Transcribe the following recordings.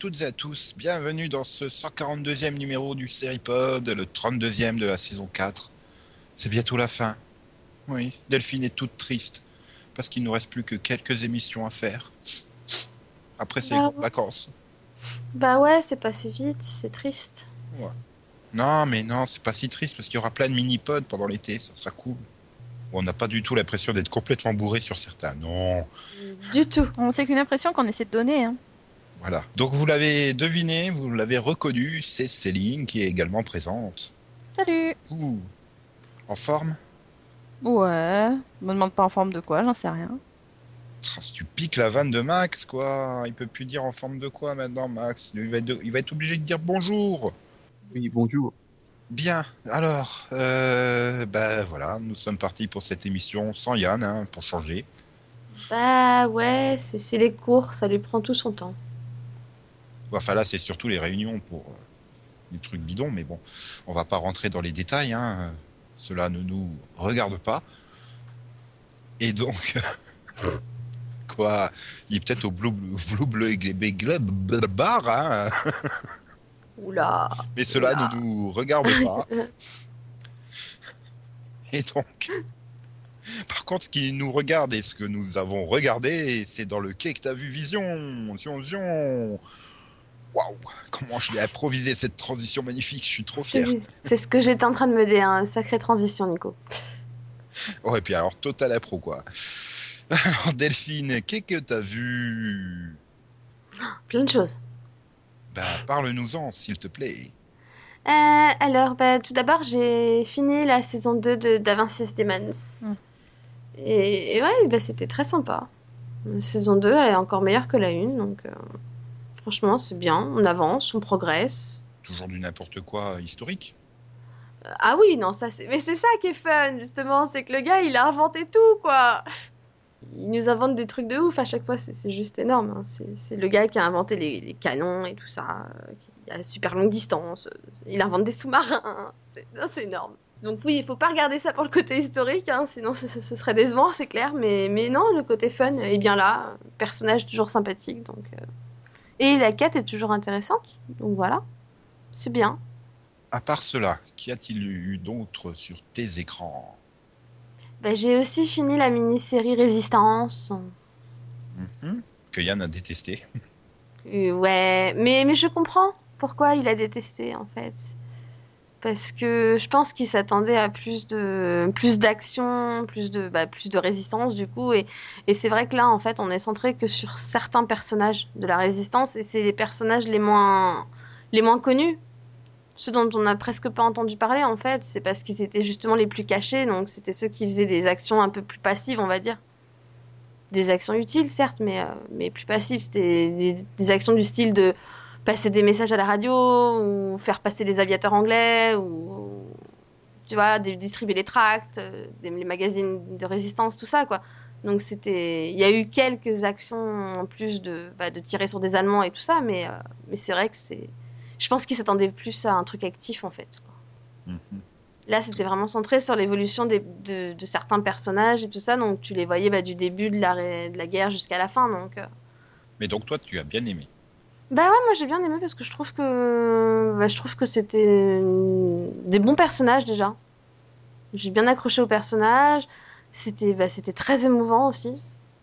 toutes et à tous. Bienvenue dans ce 142e numéro du Seripod, le 32e de la saison 4. C'est bientôt la fin. Oui, Delphine est toute triste parce qu'il nous reste plus que quelques émissions à faire. Après, Ah grandes ouais. vacances. Bah ouais, c'est passé vite, c'est triste. Non, mais non, c'est pas si triste parce qu'il y aura plein de mini-pods pendant l'été, ça sera cool. On n'a pas du tout l'impression d'être complètement bourré sur certains. Non, Du tout. On sait qu'une impression qu'on essaie de donner. Hein. Voilà. Donc vous l'avez deviné, vous l'avez reconnu, c'est Céline qui est également présente. Salut Ouh. En forme? Ouais, me demande pas en forme de quoi, j'en sais rien. Ah, Si tu piques la vanne de Max, quoi, il peut plus dire en forme de quoi maintenant, Max il va, être, il va être obligé de dire bonjour. Oui, bonjour. Bien, alors, euh, ben voilà, nous sommes partis pour cette émission sans Yann, hein, pour changer. Bah ouais, c'est c'est les cours, ça lui prend tout son temps. Enfin là, c'est surtout les réunions pour euh, les trucs bidons, mais bon, on va pas rentrer dans les détails, hein. cela ne nous regarde pas. Et donc, quoi, il est peut-être au bleu bleu bleu bleu bar, hein. Oula. Mais cela Oula. ne nous regarde pas. Et donc, par contre, ce qui nous regarde et ce que nous avons regardé, c'est dans le quai que t'as vu Vision. Zion, zion. Waouh, comment je l'ai improvisé cette transition magnifique, je suis trop fier. C'est c'est ce que j'étais en train de me dire, hein. sacrée transition, Nico. Oh, et puis alors, total impro, quoi. Alors, Delphine, qu'est-ce que t'as vu? Plein de choses. Bah, parle-nous-en, s'il te plaît. Euh, alors, bah, tout d'abord, j'ai fini la saison 2 de d'Avincis Demons. Mm. Et, et ouais, bah, c'était très sympa. La saison 2 elle est encore meilleure que la 1, donc euh, franchement, c'est bien. On avance, on progresse. Toujours du n'importe quoi historique. Euh, Ah oui, non, ça c'est. Mais c'est ça qui est fun, justement, c'est que le gars, il a inventé tout, quoi. Il nous invente des trucs de ouf à chaque fois, c'est juste énorme. hein. C'est le gars qui a inventé les, les canons et tout ça, euh, qui a super longue distance. euh, Il invente des sous-marins. C'est énorme. Donc oui, il faut pas regarder ça pour le côté historique, hein, sinon ce, ce- ce serait décevant, c'est clair. Mais, mais non, le côté fun est bien là. Personnage toujours sympathique, donc. euh. Et la quête est toujours intéressante, donc voilà. C'est bien. À part cela, qu'y a-t-il eu d'autre sur tes écrans? Bah, j'ai aussi fini la mini-série Résistance. Mhm. Que Yann a détesté. Euh, ouais, mais, mais je comprends pourquoi il a détesté en fait. Parce que je pense qu'il s'attendait à plus de plus d'action, plus de bah, plus de résistance du coup et, c'est vrai que là en fait on est centré que sur certains personnages de la résistance et c'est les personnages les moins les moins connus. Ceux dont on n'a presque pas entendu parler en fait, c'est parce qu'ils étaient justement les plus cachés, donc c'était ceux qui faisaient des actions un peu plus passives, on va dire. Des actions utiles certes, mais, euh, plus passives. C'était des actions du style de passer des messages à la radio, ou faire passer les aviateurs anglais, ou tu vois, distribuer les tracts, euh, des- les magazines de résistance, tout ça quoi. Donc c'était, il y a eu quelques actions en plus de, bah, de tirer sur des Allemands et tout ça, mais, euh, mais c'est vrai que c'est, je pense qu'ils s'attendaient plus à un truc actif en fait. quoi. Mhm. Là, c'était vraiment centré sur l'évolution de, de certains personnages et tout ça, donc tu les voyais bah, du début de la, de la guerre jusqu'à la fin. Donc, euh. Mais donc toi, tu as bien aimé. Bah ouais, moi j'ai bien aimé parce que je trouve que bah, je trouve que c'était des bons personnages déjà. J'ai bien accroché aux personnages. C'était bah, c'était très émouvant aussi,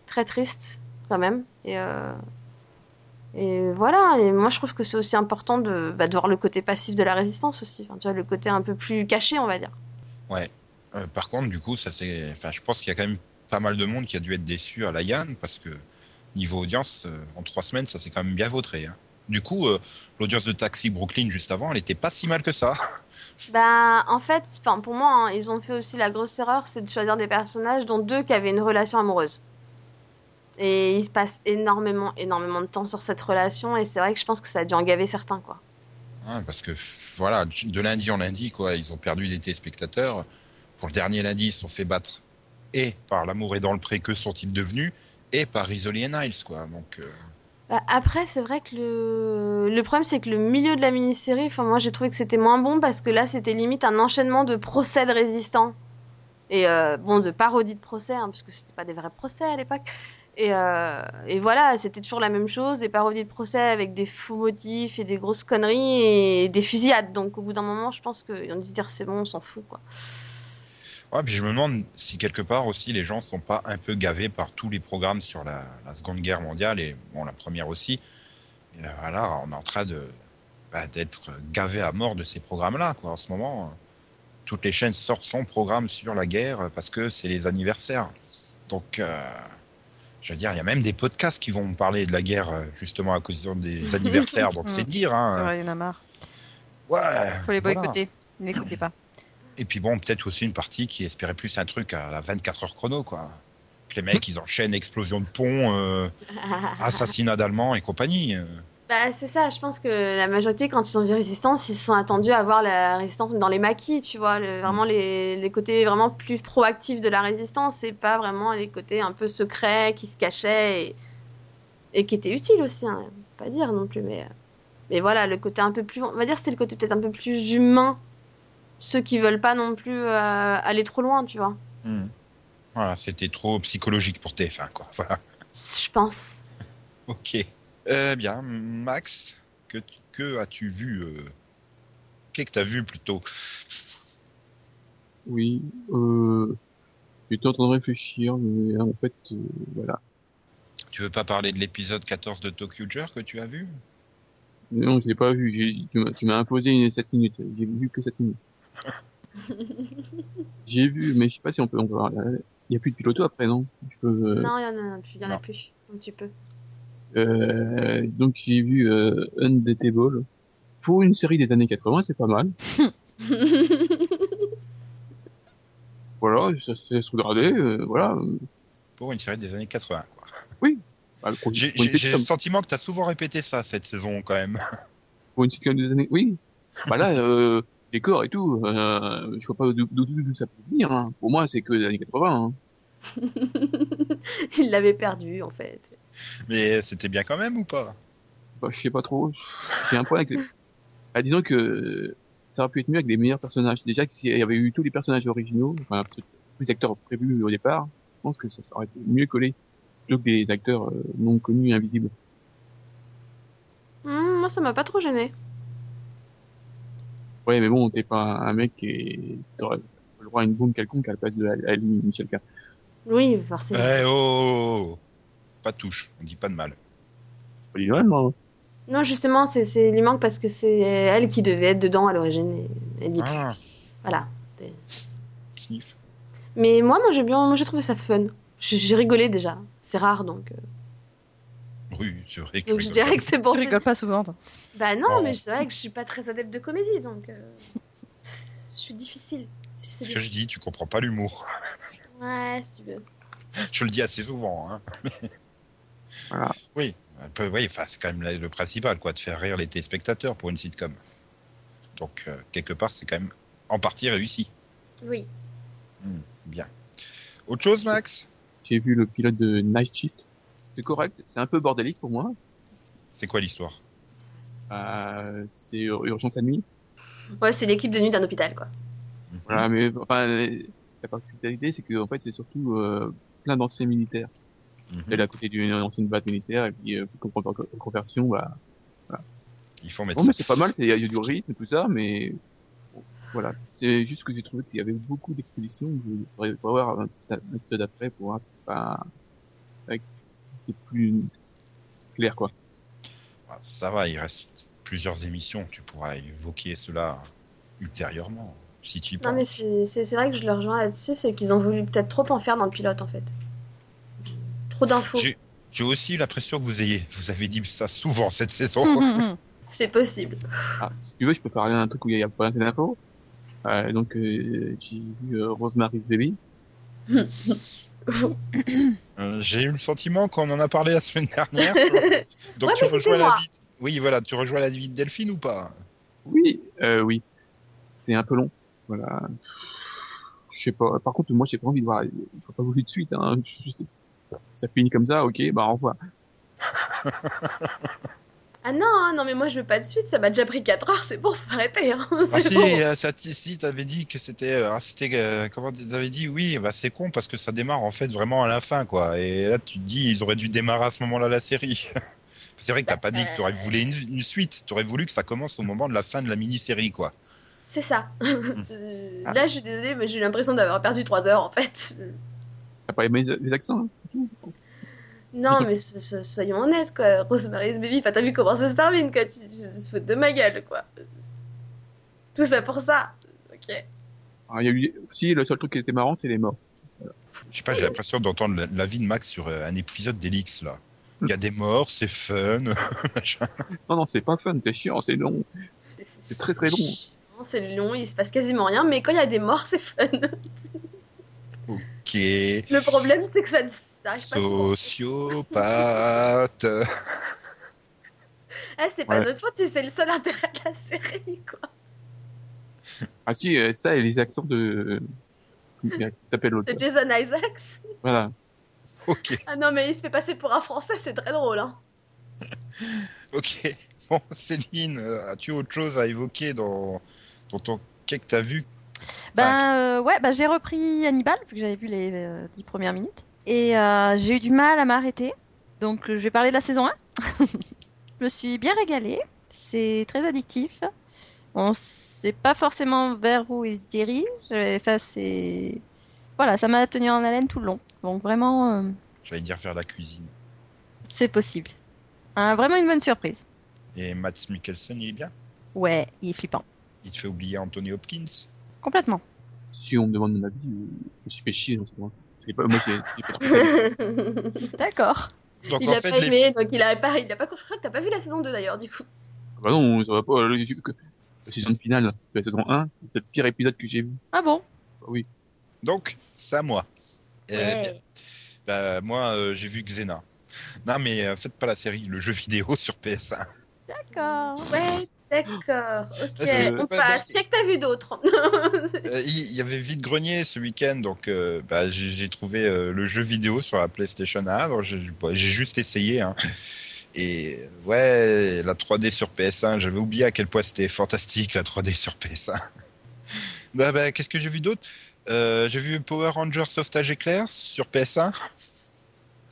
très triste quand même. Et euh, et voilà. Et moi je trouve que c'est aussi important de, bah, de voir le côté passif de la résistance aussi. Tu vois le côté un peu plus caché, on va dire. Euh, par contre, du coup, ça c'est. Enfin, je pense qu'il y a quand même pas mal de monde qui a dû être déçu à la Yann parce que niveau audience, euh, en trois semaines, ça s'est quand même bien vautré. hein. Du coup, euh, l'audience de Taxi Brooklyn juste avant, elle était pas si mal que ça. Bah, en fait, pour moi, hein, ils ont fait aussi la grosse erreur, c'est de choisir des personnages dont deux qui avaient une relation amoureuse. Et il se passe énormément, énormément de temps sur cette relation, et c'est vrai que je pense que ça a dû en gaver certains, quoi. Parce que voilà, de lundi en lundi, quoi, ils ont perdu des téléspectateurs. Pour le dernier lundi, ils se sont fait battre et par l'amour est dans le pré, que sont-ils devenus? Et par Rizzoli et Niles, quoi. Donc, euh, Bah, après, c'est vrai que le, le problème, c'est que le milieu de la mini-série, moi, j'ai trouvé que c'était moins bon parce que là, c'était limite un enchaînement de procès de résistants. Et euh, bon, de parodies de procès, hein, parce que c'était pas des vrais procès à l'époque. Et, euh, et voilà, c'était toujours la même chose, des parodies de procès avec des faux motifs et des grosses conneries et des fusillades. Donc au bout d'un moment, je pense dû se dire c'est bon, on s'en fout quoi. Ouais, puis je me demande si quelque part aussi les gens sont pas un peu gavés par tous les programmes sur la, la Seconde Guerre mondiale et bon la première aussi. Et voilà, on est en train de bah, d'être gavé à mort de ces programmes-là quoi. En ce moment, toutes les chaînes sortent son programme sur la guerre parce que c'est les anniversaires. Donc euh, je veux dire, il y a même des podcasts qui vont parler de la guerre justement à cause des anniversaires. Donc c'est dire. Hein. Il y en a marre. Ouais. Faut les voilà. boycotter. N'écoutez pas. Et puis bon, peut-être aussi une partie qui espérait plus un truc à la 24 heures chrono, quoi. Que les mecs, ils enchaînent explosion de pont, euh, assassinat d'Allemands et compagnie. euh. Bah, c'est ça, je pense que la majorité, quand ils ont vu Résistance, ils se sont attendus à voir la Résistance dans les maquis, tu vois, le- vraiment les, les côtés vraiment plus proactifs de la Résistance, et pas vraiment les côtés un peu secrets qui se cachaient et, et qui étaient utiles aussi, hein, pas dire non plus, mais, mais voilà, le côté un peu plus, on va dire, c'était le côté peut-être un peu plus humain, ceux qui veulent pas non plus euh, aller trop loin, tu vois, Hmm. Voilà, c'était trop psychologique pour TF1, quoi. Voilà. je pense. Ok. Eh bien, Max, que, que as-tu vu euh... Qu'est-ce que t'as vu plutôt? Oui, euh, j'étais en train de réfléchir, mais en fait, euh, voilà. Tu veux pas parler de l'épisode 14 de Tokyo Jer que tu as vu? Non, je l'ai pas vu, j'ai, tu m'as- tu m'as imposé une 7 minutes, j'ai vu que 7 minutes. J'ai vu, mais je sais pas si on peut, euh, il y a plus de piloto après, non? Peux, euh, Non, il y en a plus, il y en a Non. plus, un petit peu. euh, donc j'ai vu, euh. Pour une série des années 80, c'est pas mal. Voilà, ça se laisse regarder, euh, voilà. Pour une série des années 80, quoi. Bah, pour- J'ai pour une j'ai- j'ai le sentiment que t'as souvent répété ça cette saison, quand même. Pour une sitcom des années, oui. Bah là, euh, les corps et tout, euh, je vois pas d'où ça peut venir. Hein. Pour moi, c'est que les années 80. Hein. il l'avait perdu, en fait. Mais c'était bien quand même ou pas? Bah, je sais pas trop. J'ai un problème avec les... Ah, disons que ça aurait pu être mieux avec des meilleurs personnages. Déjà, que s'il y avait eu tous les personnages originaux, enfin, tous les acteurs prévus au départ, je pense que ça aurait été mieux collé plutôt que des acteurs euh, non connus, invisibles. Hmm, moi, ça m'a pas trop gêné. Ouais, mais bon, t'es pas un mec et t'aurais le droit à une bombe quelconque à la place de Ali Michel K. Oui, forcément. Eh oh, oh, oh. Pas de touche, on dit pas de mal. C'est pas l'idéal, moi. Non, justement, c'est, c'est, il lui manque parce que c'est elle qui devait être dedans à l'origine. et Elle plus. Ah, Voilà. sniff. Mais moi, moi j'ai bien, moi j'ai trouvé ça fun. J'ai, j'ai rigolé déjà. C'est rare donc. Oui, c'est vrai que Donc je dirais pas. que c'est bon. Tu rigoles pas souvent, toi. Bah non, Non. mais c'est vrai que je suis pas très adepte de comédie donc. euh, Je suis difficile. C'est Ce que je dis, tu comprends pas l'humour. Ouais, si tu veux. Je le dis assez souvent. Hein. Voilà. Oui, peu, oui c'est quand même le principal, quoi, de faire rire les téléspectateurs pour une sitcom. Donc, euh, quelque part, c'est quand même en partie réussi. Oui. Bien. Autre chose, Max? J'ai vu le pilote de Night Shift. C'est correct. C'est un peu bordélique pour moi. C'est quoi l'histoire? Euh, c'est ur- urgence à nuit. Ouais, c'est l'équipe de nuit d'un hôpital quoi. Voilà, mais enfin, la particularité, c'est que en fait, c'est surtout euh, plein d'anciens militaires. Mhm. Elle est à côté d'une ancienne base militaire et puis euh, comme con- con- conversion, bah. Il faut mettre Bon, c'est pas mal. c'est- Il y a du rythme et tout ça, mais bon, voilà. C'est juste que j'ai trouvé qu'il y avait beaucoup d'expéditions. Je pourrais pas voir un, un épisode après pour voir si c'est pas, avec- c'est plus clair quoi. Ah, Ça va, il reste plusieurs émissions. Tu pourras évoquer cela ultérieurement, si tu y Non mais c'est, vrai que je le rejoins là-dessus, c'est qu'ils ont voulu peut-être trop en faire dans le pilote en fait. Trop d'infos. J'ai j'ai aussi l'impression que vous ayez, vous avez dit ça souvent cette saison. C'est possible. Ah, si tu veux, je peux parler d'un truc où il y a pas assez d'infos. Euh, donc, euh, j'ai vu euh, Rosemary's Baby. Euh, J'ai eu le sentiment qu'on en a parlé la semaine dernière. Donc Ouais, tu rejoins la vie. Oui, voilà, tu rejoins la vie de Delphine ou pas? Oui, euh, oui. C'est un peu long. Voilà. Je sais pas. Par contre, moi, j'ai pas envie de voir. Il faut pas bouger de suite. Hein. Ça finit comme ça, ok. Bah, au revoir. Ah non, hein, non, mais moi je veux pas de suite, ça m'a déjà pris 4 heures, c'est bon, faut arrêter. Hein. Ah c'est si, bon. euh, ça, si t'avais dit que c'était, euh, ah, c'était, euh, comment t'avais dit, oui, bah c'est con parce que ça démarre en fait vraiment à la fin, quoi. Et là, tu te dis, ils auraient dû démarrer à ce moment-là la série. c'est vrai que t'as pas dit que t'aurais voulu une, une suite, t'aurais voulu que ça commence au moment de la fin de la mini-série, quoi. C'est ça. Mm. Euh, Ah. Là, je suis désolée, mais j'ai eu l'impression d'avoir perdu 3 heures en fait. T'as pas aimé les accents hein. Non, mais so- so- soyons honnêtes, quoi. Rosemary's Baby, enfin, t'as vu comment ça se termine, quoi. Tu, tu te fous de ma gueule, quoi. Tout ça pour ça. Ok. Alors, il y a eu, si, le seul truc qui était marrant, c'est les morts. Je sais pas, j'ai l'impression d'entendre la, la vie de Max sur euh, un épisode d'Elix, là. Il y a des morts, c'est fun. Non, non, c'est pas fun, c'est chiant, c'est long. C'est très, très long. Non, C'est long, il se passe quasiment rien, mais quand il y a des morts, c'est fun. ok. Le problème, c'est que ça ne Sociopathe. Eh, c'est pas Ouais. notre faute si c'est le seul intérêt de la série, quoi. Ah si, euh, ça et les accents de... Qui s'appelle l'autre. De Jason Isaacs. Voilà. ok, Ah non, mais il se fait passer pour un français, c'est très drôle, hein. ok. Bon, Céline, euh, as-tu autre chose à évoquer dans, dans ton quai que t'as vu? Ben euh, ouais, ben, j'ai repris Hannibal, vu que j'avais vu les euh, dix premières minutes. Et euh, j'ai eu du mal à m'arrêter. Donc je vais parler de la saison 1. je me suis bien régalée. C'est très addictif. On sait pas forcément vers où il se dirige. Enfin, c'est... Voilà, ça m'a tenu en haleine tout le long. Donc vraiment, euh, J'allais dire faire la cuisine. c'est possible. Hein, vraiment une bonne surprise. Et Matt Mikkelsen, il est bien? Ouais, il est flippant. Il te fait oublier Anthony Hopkins? Complètement. Si on me demande mon avis, je me suis fait chier dans cette série. C'est pas, moi, trop ça. D'accord. Donc il en a fait, pas les- aimé, donc il a pas, il a pas. Je crois que t'as pas vu la saison 2 d'ailleurs, du coup. Ah Bah non, ça va pas. Le, que- la saison finale de la saison 1, c'est le pire épisode que j'ai vu. Ah bon? Bah oui. donc c'est à moi. Euh, bah, moi, euh, j'ai vu Xena. Non, mais euh, faites pas la série, le jeu vidéo sur PS1. D'accord. Ouais, d'accord. Ok, c'est- on passe. que t'as vu d'autres Euh, Il y avait Vide Grenier ce week-end, donc euh, bah, j'ai trouvé euh, le jeu vidéo sur la PlayStation 1. donc J'ai bah, juste essayé. hein. Et ouais, la 3D sur PS1, j'avais oublié à quel point c'était fantastique la 3D sur PS1. Ah bah, Qu'est-ce que j'ai vu d'autre? Euh, J'ai vu Power Rangers Sauvetage Éclair sur PS1.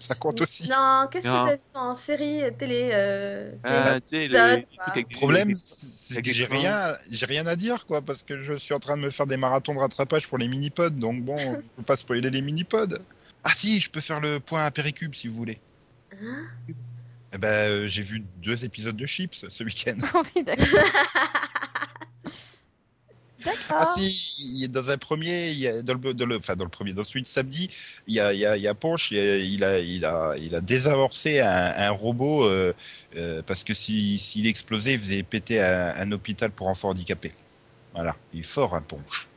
Ça compte aussi. Non, qu'est-ce que t'as vu en série euh, télé euh, Ah, épisode, les- Le problème, c'est que j'ai rien, j'ai rien à dire, quoi, parce que je suis en train de me faire des marathons de rattrapage pour les mini-pods, donc bon, je peux pas spoiler les mini-pods. Ah si, je peux faire le point à Péricube si vous voulez. Hein? Eh ben, euh, j'ai vu deux épisodes de Chips ce week-end. oui, d'accord. Ah D'accord. si, il est dans un premier, il y a, dans, le, dans le- enfin dans le premier, dans celui de samedi, il y a, il y a, il y a Ponche, il a, il a, il a, il a désamorcé un, un robot euh, euh, parce que si- s'il explosait, il faisait péter un, un hôpital pour enfants handicapés. Voilà, il est fort, un Ponche.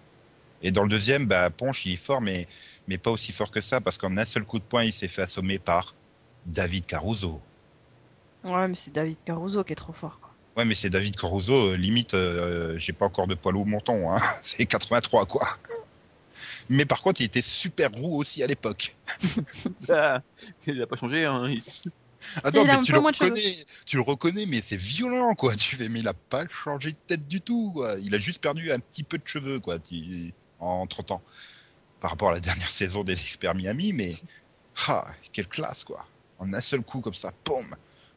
Et dans le deuxième, bah, Ponche, il est fort, mais, mais pas aussi fort que ça, parce qu'en un seul coup de poing, il s'est fait assommer par David Caruso. Ouais, mais c'est David Caruso qui est trop fort, quoi. Ouais, mais c'est David Caruso, euh, limite, euh, j'ai pas encore de poil au menton, hein. c'est 83 quoi. Mais par contre, il était super roux aussi à l'époque. Ah, il a pas changé, hein. il- Ah non, mais un tu peu le, moins de cheveux. reconnais, tu le reconnais, mais c'est violent quoi. Tu fais, mais il a pas changé de tête du tout quoi. Il a juste perdu un petit peu de cheveux quoi, tu- en 30 ans. Par rapport à la dernière saison des Experts Miami, mais ah, quelle classe quoi. En un seul coup comme ça, boum.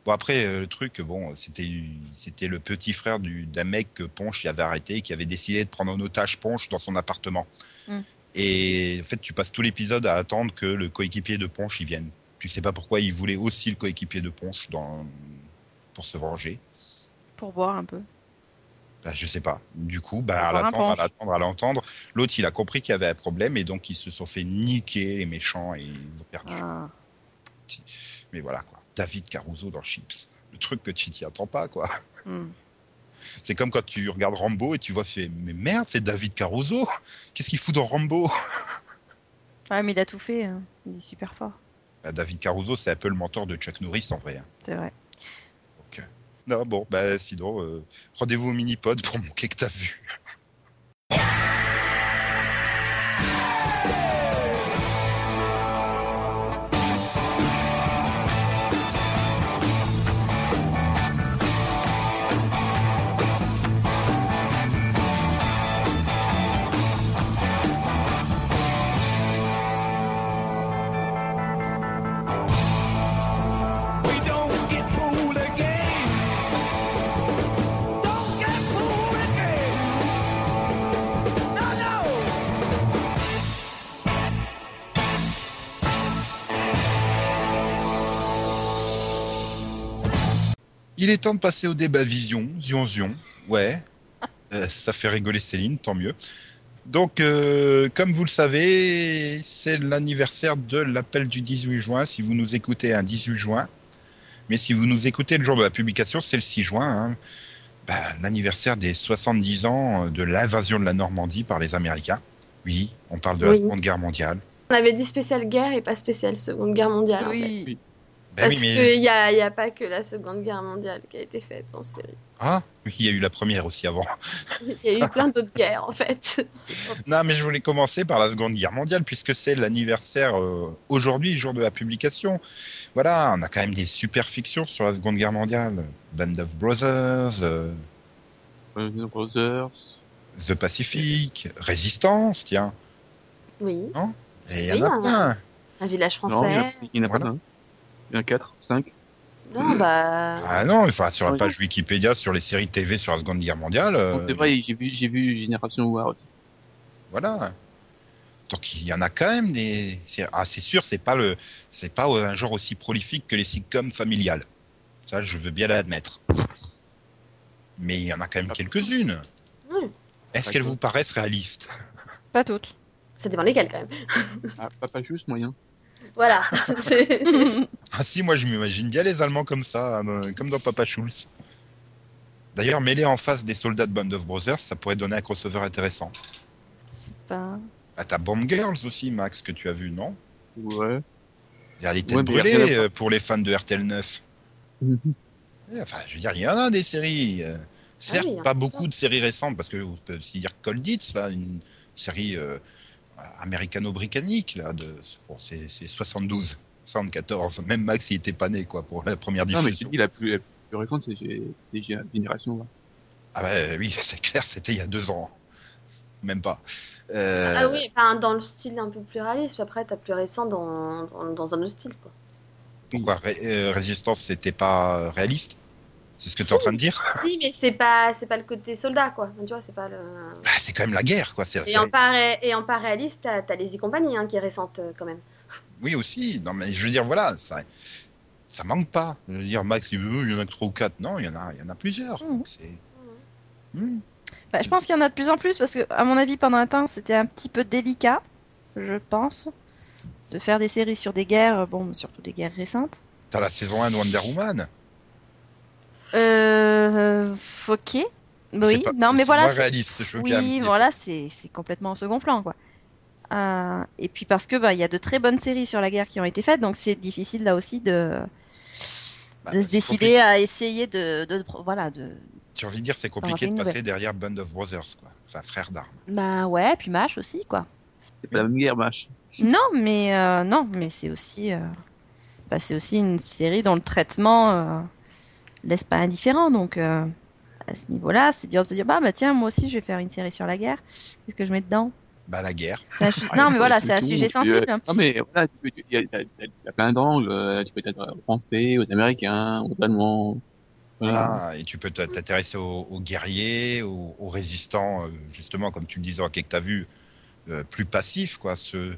Bon après euh, le truc, bon, c'était c'était le petit frère du d'un mec que Ponche avait arrêté, qui avait décidé de prendre en otage Ponche dans son appartement. Mm. Et en fait, tu passes tout l'épisode à attendre que le coéquipier de Ponche y vienne. Tu sais pas pourquoi il voulait aussi le coéquipier de Ponche dans pour se venger. Pour boire un peu. Bah, je sais pas. Du coup, bah, à l'attendre, à l'attendre, à l'entendre, l'autre il a compris qu'il y avait un problème et donc ils se sont fait niquer les méchants et ils ont perdu. Ah. Mais voilà quoi. David Caruso dans Chips. Le truc que tu t'y attends pas quoi. Hmm. C'est comme quand tu regardes Rambo et tu vois, fait, mais merde, c'est David Caruso. Qu'est-ce qu'il fout dans Rambo? Ouais, mais il a tout fait. hein. Il est super fort. Bah, David Caruso, c'est un peu le mentor de Chuck Norris en vrai. hein. C'est vrai. Donc, euh, non, bon, bah sinon, euh, rendez-vous au mini-pod pour montrer que t'as vu. Est temps de passer au débat vision, zion zion. Ouais, Euh, ça fait rigoler Céline, tant mieux. Donc, euh, comme vous le savez, c'est l'anniversaire de l'appel du 18 juin. Si vous nous écoutez un 18 juin, mais si vous nous écoutez le jour de la publication, c'est le 6 juin. hein. Bah, l'anniversaire des 70 ans de l'invasion de la Normandie par les Américains. Oui, on parle de la. Seconde Guerre mondiale. On avait dit spéciale guerre et pas spéciale Seconde Guerre mondiale. en fait. Oui. Ben Parce oui, mais... qu'il n'y a, y a pas que la Seconde Guerre mondiale qui a été faite en série. Ah, il y a eu la première aussi avant. Il y a eu plein d'autres guerres en fait. Non, mais je voulais commencer par la Seconde Guerre mondiale, puisque c'est l'anniversaire euh, aujourd'hui, jour de la publication. Voilà, on a quand même des super fictions sur la Seconde Guerre mondiale. Band of Brothers, euh. The Pacific, Résistance, tiens. Oui, Et il y en a plein. un village Non, il y en a- français. il y en a pas Voilà. Un. Il y en a 4, 5. Non, bah. Ah non, enfin, sur la page Wikipédia, sur les séries TV sur la Seconde Guerre mondiale, euh, c'est vrai, j'ai vu, j'ai vu Génération War aussi. voilà. Donc il y en a quand même des. c'est- Ah, c'est sûr, c'est pas le, c'est pas un genre aussi prolifique que les sitcoms familiales. Ça, je veux bien l'admettre. Mais il y en a quand même quelques-unes. Est-ce qu'elles vous paraissent réalistes? Pas toutes. Ça dépend lesquels quand même. Ah, Papa juste moyen. Voilà. Ah si, moi je m'imagine bien les Allemands comme ça, hein, comme dans Papa Schulz. D'ailleurs, mêlé en face des soldats de Band of Brothers, ça pourrait donner un crossover intéressant. Pas- Ah, t'as Bomb Girls aussi, Max, que tu as vu, non? Ouais. Il y a les têtes Ouais, brûlées euh, pour les fans de RTL 9. Mhm. Ouais, Enfin, je veux dire, il y en a des séries. euh, certes, oui, il y en a pas beaucoup de séries récentes, parce que on peut aussi dire Cold Hits, là, une série euh, américano-britannique, là, de, bon, c'est c'est 72, 74. Même Max, il était pas né, quoi, pour la première Non, mais diffusion. je te dis, la plus, la plus récente, c'est Gé- c'est Gé- Génération War. Ah ouais, oui, c'est clair, c'était il y a deux ans. Même pas. Euh, Ah oui, enfin, dans le style un peu plus réaliste. Après, t'as plus récent dans, dans, dans un autre style. Quoi. Pourquoi Ré- euh, Résistance, c'était pas réaliste? C'est ce que tu es en train de dire Si, mais c'est pas, c'est pas le côté soldat, quoi. Tu vois, c'est pas le. Bah, C'est quand même la guerre, quoi. Et en pas, ré- et en pas réaliste, t'as, t'as les e compagnies hein, qui est récente euh, quand même. Oui, aussi. Non, mais je veux dire, voilà, ça, ça manque pas. Je veux dire, Max, il veut, il y en a que trois ou quatre. Non, il y en a, il y en a plusieurs. Donc c'est. Hmm. Bah, je pense qu'il y en a de plus en plus parce que, à mon avis, pendant un temps, c'était un petit peu délicat, je pense, de faire des séries sur des guerres, bon, surtout des guerres récentes. T'as la saison 1 de Wonder Woman. Euh, ok. Oui, pas- non, mais voilà. réaliste, je Oui, voilà, c'est c'est complètement au second plan, quoi. Euh, et puis parce que bah il y a de très bonnes séries sur la guerre qui ont été faites, donc c'est difficile là aussi de Bah, de se c'est décider à essayer de, de voilà de. J'ai envie de dire, c'est compliqué de passer nouvelle. derrière Band of Brothers, quoi. Enfin, frère d'armes. bah ouais, puis Mash aussi quoi. C'est pas la même guerre, Mash. Non, mais euh, non, mais c'est aussi euh, bah, c'est aussi une série dont le traitement euh, laisse pas indifférent, donc euh, à ce niveau-là, c'est dur de se dire bah bah tiens moi aussi je vais faire une série sur la guerre, qu'est-ce que je mets dedans? Bah, la guerre. Un Ah, Non, mais voilà, c'est un sujet tu- sensible. euh, Non, mais voilà, tu peux, tu- il y a, plein d'angles. euh, Tu peux être aux Français, aux Américains, aux Allemands. Voilà. Voilà. Et tu peux t'intéresser aux, aux guerriers, aux, aux résistants, euh, justement, comme tu le disais, que tu as vu, euh, plus passifs, quoi. Ceux,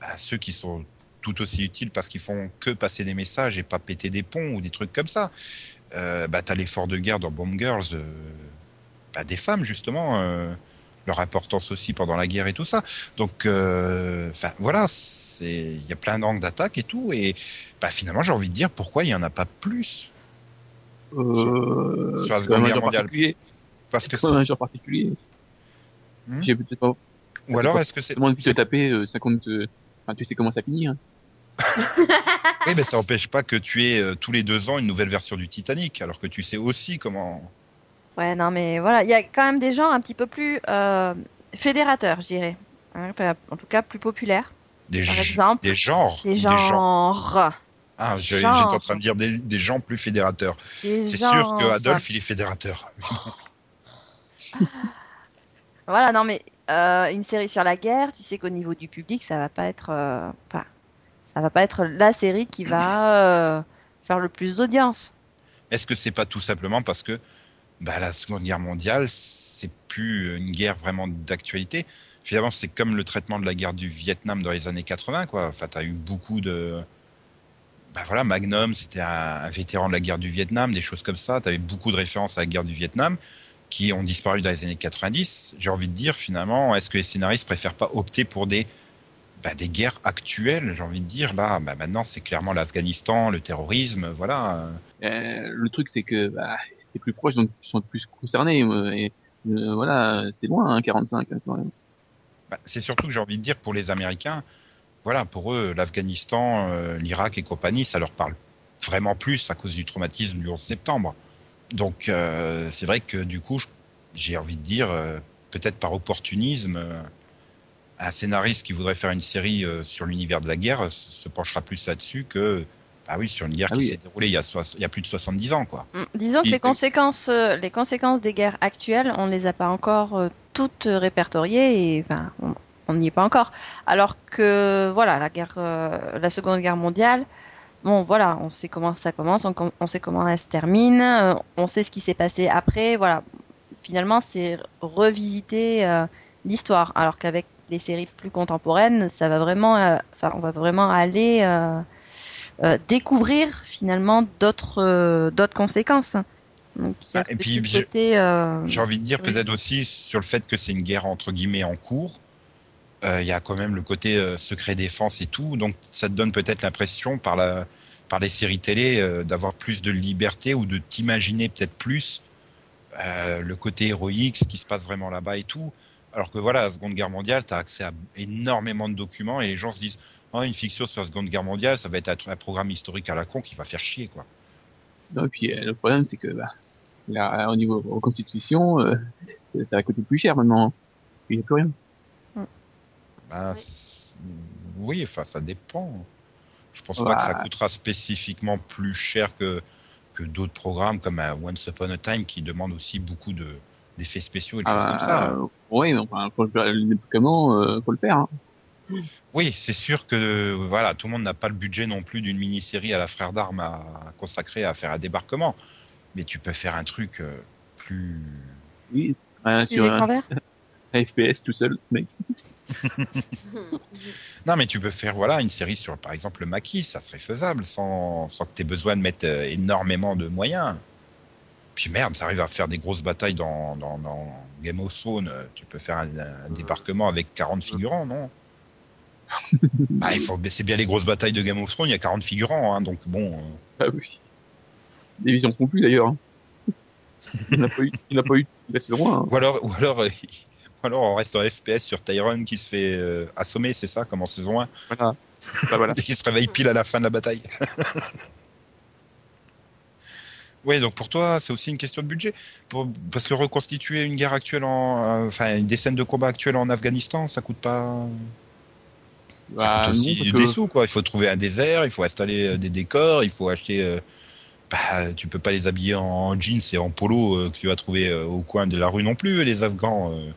bah, ceux qui sont tout aussi utiles parce qu'ils font que passer des messages et pas péter des ponts ou des trucs comme ça. Euh, bah, tu as l'effort de guerre dans Bomb Girls, euh, bah, des femmes, justement, euh, leur importance aussi pendant la guerre et tout ça. Donc, enfin, voilà, il y a plein d'angles d'attaque et tout. Et bah, finalement, j'ai envie de dire pourquoi il n'y en a pas plus. Sur la Seconde Guerre mondiale? Parce que C'est un genre particulier. Hmm? Pas Ou alors, est-ce que c'est. vraiment envie de te taper euh, 50. euh, Enfin, tu sais comment ça finit. Hein. Oui, mais ça n'empêche pas que tu aies euh, tous les deux ans une nouvelle version du Titanic, alors que tu sais aussi comment. Ouais, non, mais voilà, il y a quand même des gens un petit peu plus euh, fédérateurs, je dirais. Hein, enfin, en tout cas, plus populaires. Des, Par exemple, des genres. Des genres. genres. Ah, j'étais en train de dire des, des gens plus fédérateurs. C'est sûr genres. que Adolphe, il est fédérateur. Voilà, non, mais euh, une série sur la guerre, tu sais qu'au niveau du public, ça va pas être. Enfin, ça va pas être la série qui va euh, faire le plus d'audience. Est-ce que c'est pas tout simplement parce que bah, la Seconde Guerre mondiale, c'est plus une guerre vraiment d'actualité Finalement, c'est comme le traitement de la guerre du Vietnam dans les années 80, quoi. T'as eu beaucoup de. bah voilà, Magnum, c'était un, un vétéran de la guerre du Vietnam, des choses comme ça. Tu avais beaucoup de références à la guerre du Vietnam qui ont disparu dans les années 90. J'ai envie de dire, finalement, est-ce que les scénaristes préfèrent pas opter pour des, bah, des guerres actuelles J'ai envie de dire, là, bah, maintenant, c'est clairement l'Afghanistan, le terrorisme, voilà. Euh, le truc, c'est que bah, c'est plus proche, donc ils sont plus concernés. euh, Et euh, voilà, c'est loin, hein, 45. hein, quand même. Bah, c'est surtout que j'ai envie de dire, pour les Américains, voilà, pour eux, l'Afghanistan, euh, l'Irak et compagnie, ça leur parle vraiment plus à cause du traumatisme du 11 septembre. Donc, c'est vrai que du coup, j'ai envie de dire, peut-être par opportunisme, un scénariste qui voudrait faire une série euh, sur l'univers de la guerre euh, se penchera plus là-dessus que, ah oui, sur une guerre Ah qui oui. s'est déroulée il y, a soix- il y a plus de 70 ans, quoi. Mm, Disons que les conséquences, euh, les conséquences des guerres actuelles, on les a pas encore toutes répertoriées et enfin, on- n'y est pas encore. Alors que voilà, la guerre, euh, la Seconde Guerre mondiale, bon voilà, on sait comment ça commence, on, sait comment elle se termine, euh, on sait ce qui s'est passé après. Voilà, finalement, c'est revisiter euh, l'histoire. Alors qu'avec les séries plus contemporaines, ça va vraiment, euh, enfin, on va vraiment aller euh, euh, découvrir finalement d'autres d'autres conséquences. Donc Ah, et puis, j'ai- euh, envie de dire oui. peut-être aussi sur le fait que c'est une guerre entre guillemets en cours. Euh, Il y a quand même le côté euh, secret défense et tout, donc ça te donne peut-être l'impression par la par les séries télé d'avoir plus de liberté ou de t'imaginer peut-être plus le côté héroïque, ce qui se passe vraiment là-bas et tout. Alors que voilà, la Seconde Guerre mondiale, tu as accès à énormément de documents et les gens se disent oh, une fiction sur la Seconde Guerre mondiale, ça va être un, programme historique à la con qui va faire chier quoi. Non, et puis euh, le problème, c'est que bah, là, au niveau reconstitution, euh, ça, ça va coûter plus cher maintenant. hein. Il n'y a plus rien. Oui. c'est- oui, enfin, ça dépend. Je pense Bah. pas que ça coûtera spécifiquement plus cher que, que d'autres programmes comme un Once Upon a Time qui demande aussi beaucoup de d'effets spéciaux et de choses comme ça. euh, ouais, mais enfin, pour le faire, le déploiement, euh, faut le faire. Hein. Oui, c'est sûr que voilà, tout le monde n'a pas le budget non plus d'une mini-série à la Frère d'Armes à consacrer à faire un débarquement. Mais tu peux faire un truc euh, plus. Oui, rien les sur FPS tout seul, mec. Non, mais tu peux faire voilà une série sur, par exemple, le maquis, ça serait faisable sans, sans que tu aies besoin de mettre euh, énormément de moyens. Puis merde, ça arrive à faire des grosses batailles dans, dans, dans Game of Thrones. Tu peux faire un, un débarquement avec 40 figurants, non? Bah, il faut, C'est bien les grosses batailles de Game of Thrones, il y a 40 figurants, hein, donc bon. euh, Ah oui. Visions conclues d'ailleurs. Hein. Il n'a pas eu, il n'a pas eu la saison 1. Hein. Ou alors, ou alors, euh, ou alors on reste en FPS sur Tyrone qui se fait euh, assommer, c'est ça, comme en saison 1, Voilà. Bah, voilà. et qui se réveille pile à la fin de la bataille. Oui, donc pour toi, c'est aussi une question de budget. Pour- parce que reconstituer une guerre actuelle en. euh, Enfin, des scènes de combat actuelles en Afghanistan, ça coûte pas. Ça Bah, coûte aussi des que- sous, quoi. Il faut trouver un désert, il faut installer euh, des décors, il faut acheter. euh, Bah, tu peux pas les habiller en jeans et en polo euh, que tu vas trouver euh, au coin de la rue non plus, les Afghans. euh.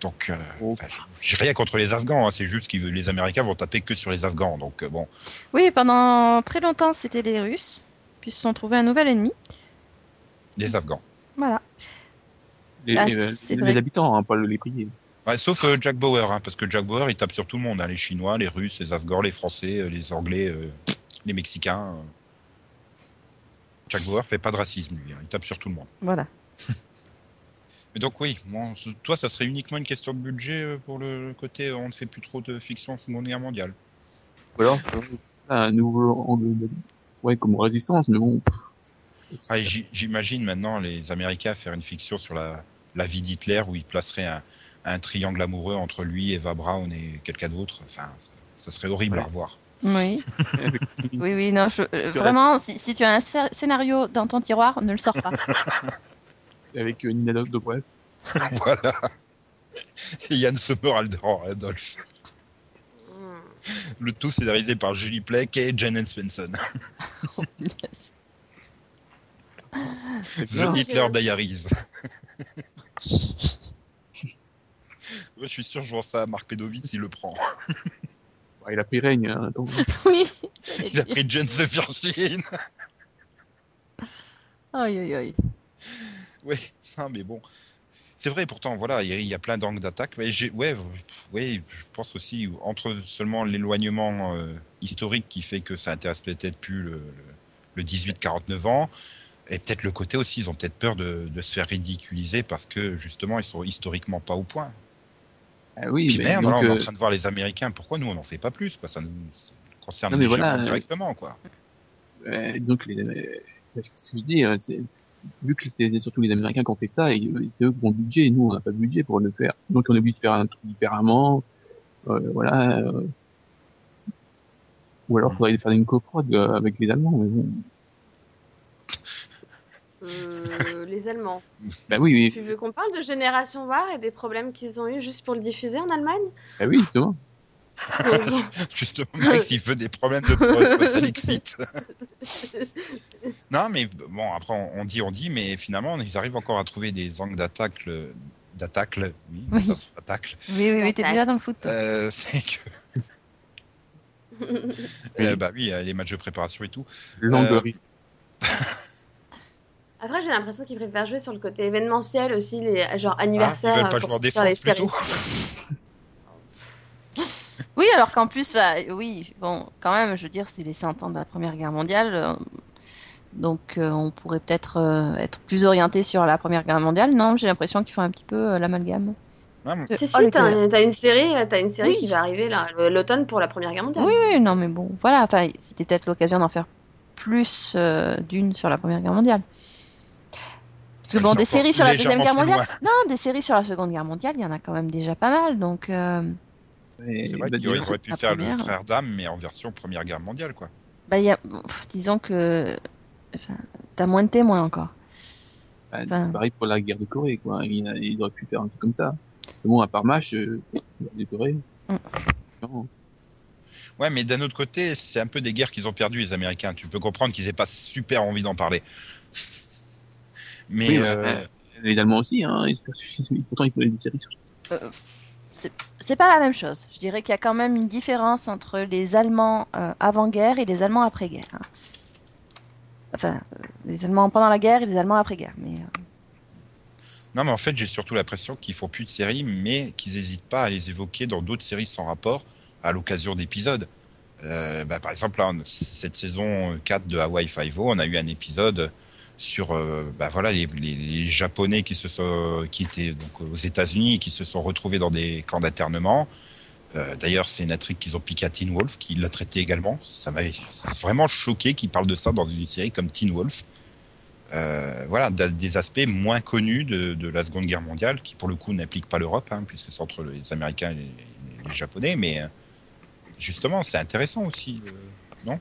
Donc, euh, Oh. j'ai rien contre les Afghans, hein, c'est juste que les Américains vont taper que sur les Afghans. Donc, euh, bon. Oui, pendant très longtemps, c'était les Russes, puis se sont trouvés un nouvel ennemi. Les Afghans. Voilà. les, Ah, les- les habitants, hein, pas les. Ouais, sauf euh, Jack Bauer, hein, parce que Jack Bauer, il tape sur tout le monde, hein, les Chinois, les Russes, les Afghans, les Français, euh, les Anglais, euh, les Mexicains. Jack Bauer fait pas de racisme, lui, hein, il tape sur tout le monde. Voilà. Mais donc oui, toi, ça serait uniquement une question de budget euh, pour le côté, euh, on ne fait plus trop de fiction Seconde Guerre mondiale. Ou alors, euh, un nouveau angle de... Ouais, comme résistance, mais bon. Ah, J'imagine maintenant les Américains faire une fiction sur la, la vie d'Hitler où ils placeraient un, un triangle amoureux entre lui, Eva Braun et quelqu'un d'autre. Enfin, ça, ça serait horrible à revoir. Oui, oui, oui. Non, je- euh, vraiment, si, si tu as un scé- scénario dans ton tiroir, ne le sors pas. avec euh, Nina Dobrev. voilà. Et Yann Sommerhalder en Randolph. Le tout scénarisé par Julie Plec et Janet Svensson. Yes. C'est The bien. Hitler Diaries. Ouais, je suis sûr, je vois ça à Marc Pedovitz, il le prend. Ouais, il a pris règne. Hein, attends. oui. Il a pris Jane the Virgin. Aïe, aïe, aïe. Oui, non, mais bon. C'est vrai, pourtant, voilà, il y, a- il y a plein d'angles d'attaque. Mais ouais, ouais, je pense aussi entre seulement l'éloignement euh, historique qui fait que ça intéresse peut-être plus le, le, le 18-49 ans, et peut-être le côté aussi, ils ont peut-être peur de, de se faire ridiculiser parce que justement, ils sont historiquement pas au point. Ah oui, Puis mais merde, donc, là, on est en euh, train de voir les Américains. Pourquoi nous, on n'en fait pas plus quoi Ça nous concerne Non, légèrement voilà, euh, directement, quoi. euh, donc les, euh, ce que je dis, euh, c'est vu que c'est surtout les Américains qui ont fait ça, et euh, c'est eux qui ont le budget, nous on n'a pas de budget pour le faire. Donc on est obligé de faire un truc différemment. Euh, voilà. euh, Ou alors faudrait faire une coprode avec les Allemands. Mais bon. Euh, les Allemands. Bah oui, oui, Tu veux qu'on parle de Génération War et des problèmes qu'ils ont eu juste pour le diffuser en Allemagne? Bah oui, justement. Justement, Max, il veut des problèmes de l'excite. Non, mais bon, après, on, dit, on dit, mais finalement, ils arrivent encore à trouver des angles d'attaque, le- d'attaque, oui, Oui. Oui, oui, oui, t'es déjà dans le foot. Euh, c'est que, euh, bah oui, euh, les matchs de préparation et tout. L'angle Après, j'ai l'impression qu'ils préfèrent jouer sur le côté événementiel aussi, les genre Ah, ils anniversaires veulent pas pour jouer en sortir les défense séries. Oui, alors qu'en plus, là, oui, bon, quand même, je veux dire, c'est les 100 ans de la Première Guerre mondiale. euh, donc, euh, on pourrait peut-être euh, être plus orienté sur la Première Guerre mondiale. Non, j'ai l'impression qu'ils font un petit peu euh, l'amalgame. Mais- Si, si, Oh, t'as une série, euh, t'as une série Oui. qui va arriver l'automne pour la Première Guerre mondiale. Oui, oui, non, mais bon, voilà. Enfin, c'était peut-être l'occasion d'en faire plus euh, d'une sur la Première Guerre mondiale. Parce que bon, des séries sur la Deuxième Guerre mondiale. Non, des séries sur la Seconde Guerre mondiale, il y en a quand même déjà pas mal. Donc, euh, C'est vrai bah, qu'ils auraient pu faire première. le frère d'âme, mais en version Première Guerre mondiale, quoi. bah, il y a, pff, disons que, enfin, t'as moins de témoins encore. bah, Enfin- c'est pareil pour la guerre de Corée, quoi. Ils, ils auraient pu faire un truc comme ça. Mais bon, à part Mash, euh, la guerre de Corée. Mm. Non. Ouais, mais d'un autre côté, c'est un peu des guerres qu'ils ont perdues, les Américains. Tu peux comprendre qu'ils aient pas super envie d'en parler. Mais Oui, euh, Les Allemands aussi, hein. Ils, pourtant, ils font des séries sur Euh, c'est pas la même chose. Je dirais qu'il y a quand même une différence entre les Allemands euh, avant-guerre et les Allemands après-guerre. hein. Enfin, euh, les Allemands pendant la guerre et les Allemands après-guerre. Mais euh, Non, mais en fait, j'ai surtout l'impression qu'ils font plus de séries, mais qu'ils n'hésitent pas à les évoquer dans d'autres séries sans rapport à l'occasion d'épisodes. Bah, par exemple, cette saison 4 de Hawaii Five-O, on a eu un épisode sur euh, bah, voilà, les, les- les Japonais qui, se sont, qui étaient donc, aux États-Unis et qui se sont retrouvés dans des camps d'internement. Euh, D'ailleurs, c'est une intrigue qu'ils ont piqué à Teen Wolf, qui l'a traité également. Ça m'avait vraiment choqué qu'ils parlent de ça dans une série comme Teen Wolf. Euh, voilà, des aspects moins connus de, de la Seconde Guerre mondiale, qui pour le coup n'impliquent pas l'Europe, hein, puisque c'est entre les Américains et les, les Japonais, mais justement, c'est intéressant aussi, euh, non?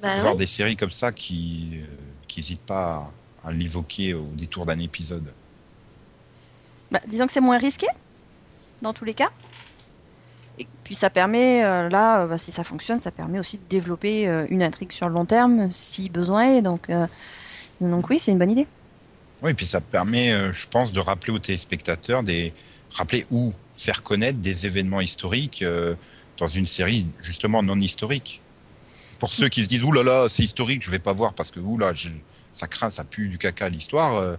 Bah voir oui. des séries comme ça qui qui n'hésitent pas à, à l'évoquer au détour d'un épisode. bah, disons que c'est moins risqué, dans tous les cas. Et puis ça permet, euh, là, euh, bah, si ça fonctionne, ça permet aussi de développer euh, une intrigue sur le long terme, si besoin est. Donc, donc oui, c'est une bonne idée. Oui, et puis ça permet, je pense, de rappeler aux téléspectateurs des rappeler ou faire connaître des événements historiques dans une série justement non historique. Pour ceux qui se disent là là, c'est historique, je vais pas voir parce que je- ça craint, ça pue du caca l'histoire. euh,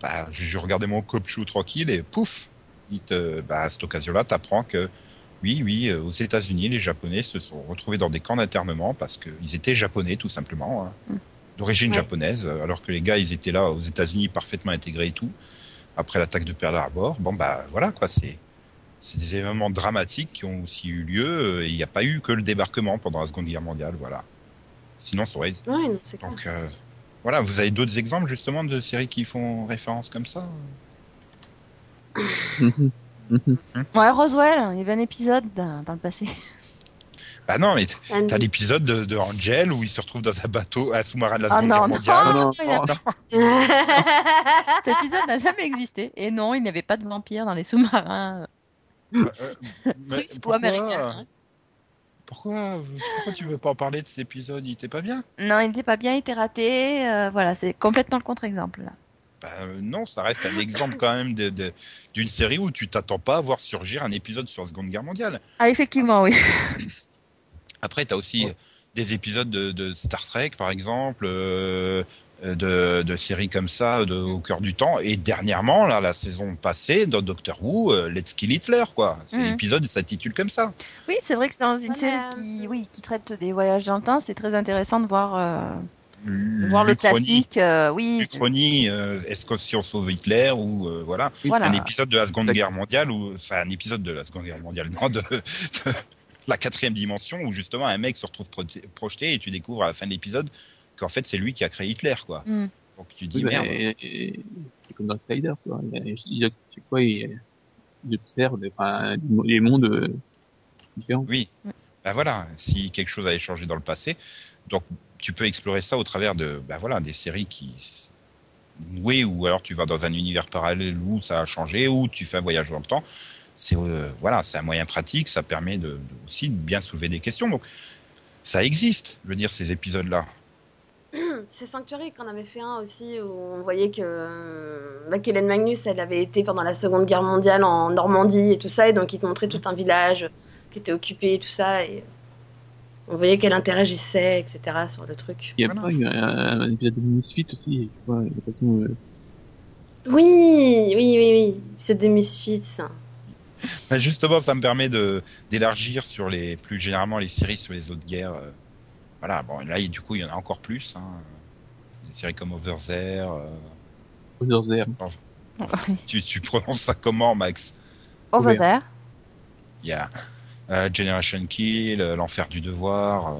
bah, je, je regardais mon cop show tranquille et pouf, il te, bah, à cette occasion-là, t'apprends que oui, oui, euh, aux États-Unis, les Japonais se sont retrouvés dans des camps d'internement parce qu'ils étaient japonais tout simplement, hein, Mm. d'origine Ouais. japonaise, euh, alors que les gars, ils étaient là aux États-Unis parfaitement intégrés et tout. Après l'attaque de Pearl Harbor, bon bah voilà quoi, c'est c'est des événements dramatiques qui ont aussi eu lieu euh, et il n'y a pas eu que le débarquement pendant la Seconde Guerre mondiale, voilà. Sinon, ça aurait. Oui, non. Donc euh, voilà, vous avez d'autres exemples justement de séries qui font référence comme ça? Mhm. Mhm. Ouais, Roswell, il y avait un épisode dans, dans le passé. Bah non, mais t- Andy. t'as l'épisode de, de Angel où il se retrouve dans un bateau, un sous-marin de la Ah Seconde non, Guerre non. mondiale. Non, non, non, Cet épisode n'a jamais existé. Et non, il n'y avait pas de vampires dans les sous-marins. Euh, euh, mais Russes ou pourquoi. Pourquoi, pourquoi tu veux pas en parler de cet épisode? Il était pas bien? Non, il n'était pas bien, il était raté. euh, voilà, c'est complètement le contre-exemple. Bah, euh, non, ça reste un exemple quand même de- de- d'une série où tu t'attends pas à voir surgir un épisode sur la Seconde Guerre mondiale. Ah, effectivement, oui. Après, tu as aussi des épisodes de, de Star Trek, par exemple, euh, de, de séries comme ça, de, au cœur du temps. Et dernièrement, là, la saison passée, dans Doctor Who, euh, Let's Kill Hitler, quoi. C'est Mhm. l'épisode, il s'intitule comme ça. Oui, c'est vrai que c'est dans une Ouais, série qui, euh, oui, qui traite des voyages dans le temps. C'est très intéressant de voir, euh, de voir le classique. euh, oui, L'Uchronie, euh, est-ce que si on sauve Hitler ou euh, voilà. voilà. Un épisode de la Seconde. Guerre mondiale, ou enfin un épisode de la Seconde Guerre mondiale, non, de, de la quatrième dimension, où justement un mec se retrouve pro- projeté et tu découvres à la fin de l'épisode qu'en fait c'est lui qui a créé Hitler, quoi. Mm. Donc tu dis Oui, bah, merde. et- c'est comme dans Sliders, quoi. Il, c'est quoi, il, il observe enfin, les mondes euh, différents. Oui. Mm. Ben voilà, si quelque chose avait changé dans le passé, donc tu peux explorer ça au travers de ben voilà des séries qui oui ou alors tu vas dans un univers parallèle où ça a changé ou tu fais un voyage dans le temps. C'est euh, voilà, c'est un moyen pratique, ça permet de, de- aussi de bien soulever des questions. Donc ça existe, je veux dire ces épisodes là. C'est Sanctuary qu'on avait fait un aussi où on voyait que euh, bah, qu'Hélène Magnus elle avait été pendant la Seconde Guerre mondiale en Normandie et tout ça et donc il te montrait tout un village qui était occupé et tout ça et on voyait qu'elle interagissait etc sur le truc. Il y a Voilà. pas eu un, un épisode de Misfits aussi, de façon, euh, Oui, oui, oui, oui, c'est des Misfits. Ben justement, ça me permet de d'élargir sur les plus généralement les séries sur les autres guerres. euh, Voilà, bon là du coup il y en a encore plus. Hein. Séries comme Over There. euh, Other There. tu, tu prononces ça comment, Max? Over there. Il y a euh, Generation Kill, euh, L'Enfer du Devoir. euh,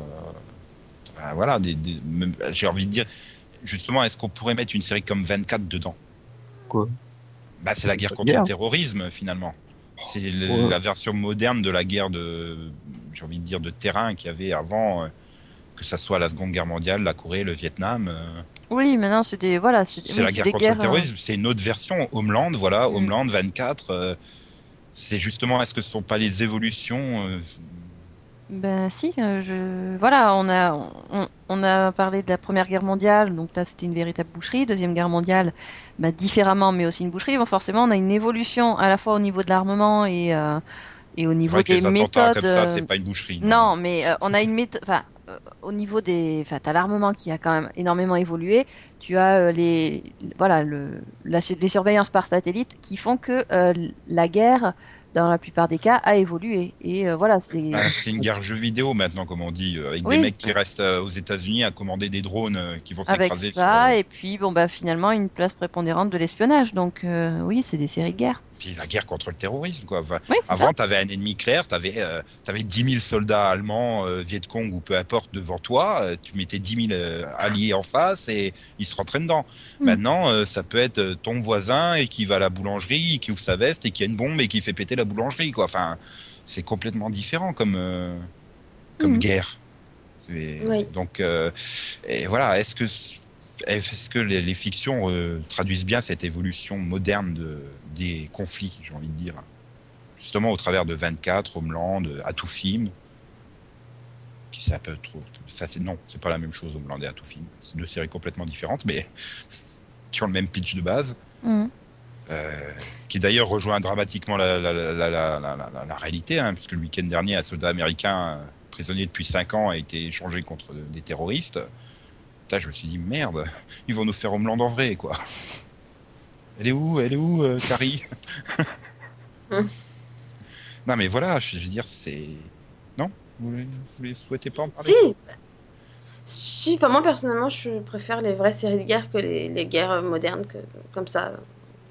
ben voilà, des, des- même- j'ai envie de dire, justement, est-ce qu'on pourrait mettre une série comme 24 dedans? Quoi? Bah, C'est la guerre contre guerre. le terrorisme, finalement. C'est Ouais. la version moderne de la guerre de, j'ai envie de dire, de terrain qu'il y avait avant, euh, que ça soit la Seconde Guerre mondiale, la Corée, le Vietnam. euh, Oui, maintenant c'est des voilà, c'est oui, la guerre contre guerres. le terrorisme. C'est une autre version, Homeland, voilà, Mm. Homeland 24. euh, c'est justement, est-ce que ce sont pas les évolutions euh, Ben si, je voilà, on a on, on a parlé de la Première Guerre mondiale, donc là c'était une véritable boucherie. Deuxième Guerre mondiale, bah, différemment, mais aussi une boucherie. Bon, forcément, on a une évolution à la fois au niveau de l'armement et euh, et au niveau vrai que des les méthodes. comme ça, c'est pas une boucherie. Non, mais euh, on a une méthode. Enfin, au niveau des. Enfin, t'as l'armement qui a quand même énormément évolué. Tu as euh, les. Voilà, le, la, su- les surveillances par satellite qui font que euh, la guerre, dans la plupart des cas, a évolué. Et euh, voilà, c'est. Ben, c'est une guerre jeu vidéo maintenant, comme on dit, euh, avec Oui. des mecs qui restent euh, aux États-Unis à commander des drones euh, qui vont Avec s'écraser. ça, sur, euh, et puis, bon, bah, finalement, une place prépondérante de l'espionnage. Donc, euh, oui, c'est des séries de guerre. Puis la guerre contre le terrorisme, quoi. Enfin, Oui, avant, tu avais un ennemi clair, tu avais, euh, t'avais 10 000 soldats allemands, euh, Viet Cong ou peu importe devant toi, euh, tu mettais 10 000 euh, alliés en face et ils se rentraient dedans. Hmm. Maintenant, euh, ça peut être ton voisin et qui va à la boulangerie, qui ouvre sa veste et qui a une bombe et qui fait péter la boulangerie, quoi. Enfin, c'est complètement différent comme, comme Mhm. guerre. Oui. Donc, et voilà, est-ce que, est-ce que les, les fictions euh, traduisent bien cette évolution moderne de, des conflits, j'ai envie de dire? Justement au travers de 24, Homeland, Atoufim, qui ça peut trop. C'est- non, c'est pas la même chose, Homeland et Atoufim. C'est deux séries complètement différentes, mais qui ont le même pitch de base. Mhm. Euh, qui d'ailleurs rejoint dramatiquement la, réalité, hein, puisque le week-end dernier, un soldat américain euh, prisonnier depuis 5 ans a été échangé contre des terroristes. Putain, je me suis dit, merde, ils vont nous faire Homeland en vrai, quoi. Elle est où Elle est où, euh, Carrie. Non, mais voilà, je veux dire, c'est. Non? Vous ne les souhaitez pas en parler? Si. Si, enfin, moi personnellement, je préfère les vraies séries de guerre que les, les guerres modernes, que, comme ça.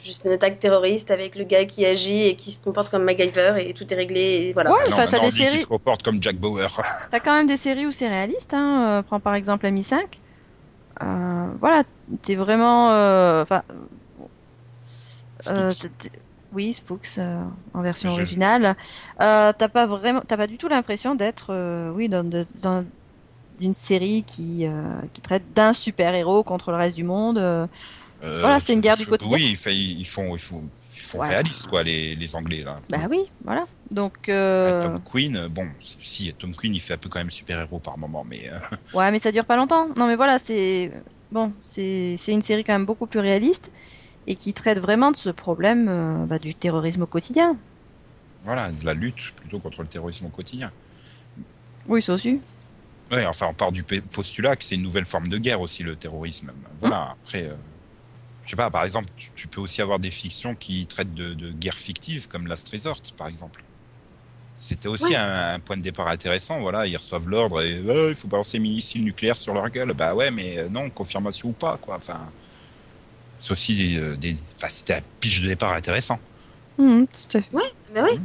Juste une attaque terroriste avec le gars qui agit et qui se comporte comme MacGyver et tout est réglé et voilà. Ouais, Ah non, enfin, t'as maintenant, des lui qui séries. se comporte comme Jack Bauer. T'as quand même des séries où c'est réaliste. Hein. euh, prends par exemple Ami 5. Euh, voilà, t'es vraiment. euh, Enfin. euh, oui, Spooks en version originale. T'as pas vraiment, t'as pas du tout l'impression d'être, oui, dans, dans d'une série qui euh, qui traite d'un super héros contre le reste du monde. euh. Voilà, c'est une guerre du quotidien. Oui, ils font, ils font, ils font, Ouais. réaliste, quoi, les, les Anglais, là. Bah oui, voilà. Donc euh, Tom Queen, bon, si, Tom Queen, il fait un peu quand même super-héros par moment, mais euh, Ouais, mais ça dure pas longtemps. Non, mais voilà, c'est bon, c'est une série quand même beaucoup plus réaliste et qui traite vraiment de ce problème euh, bah, du terrorisme au quotidien. voilà, de la lutte plutôt contre le terrorisme au quotidien. Oui, ça aussi. Ouais, enfin, on part du postulat que c'est une nouvelle forme de guerre aussi, le terrorisme. Voilà, après, euh, je sais pas, par exemple, tu, peux aussi avoir des fictions qui traitent de, de guerre fictive, comme Last Resort, par exemple. C'était aussi Ouais. un, un point de départ intéressant, voilà, ils reçoivent l'ordre et Ah, il faut balancer missiles nucléaires sur leur gueule. Bah ouais, mais euh, non, confirmation ou pas, quoi. Enfin, c'est aussi des, euh, des... Enfin, c'était un pitch de départ intéressant. Tout à fait. Bah oui.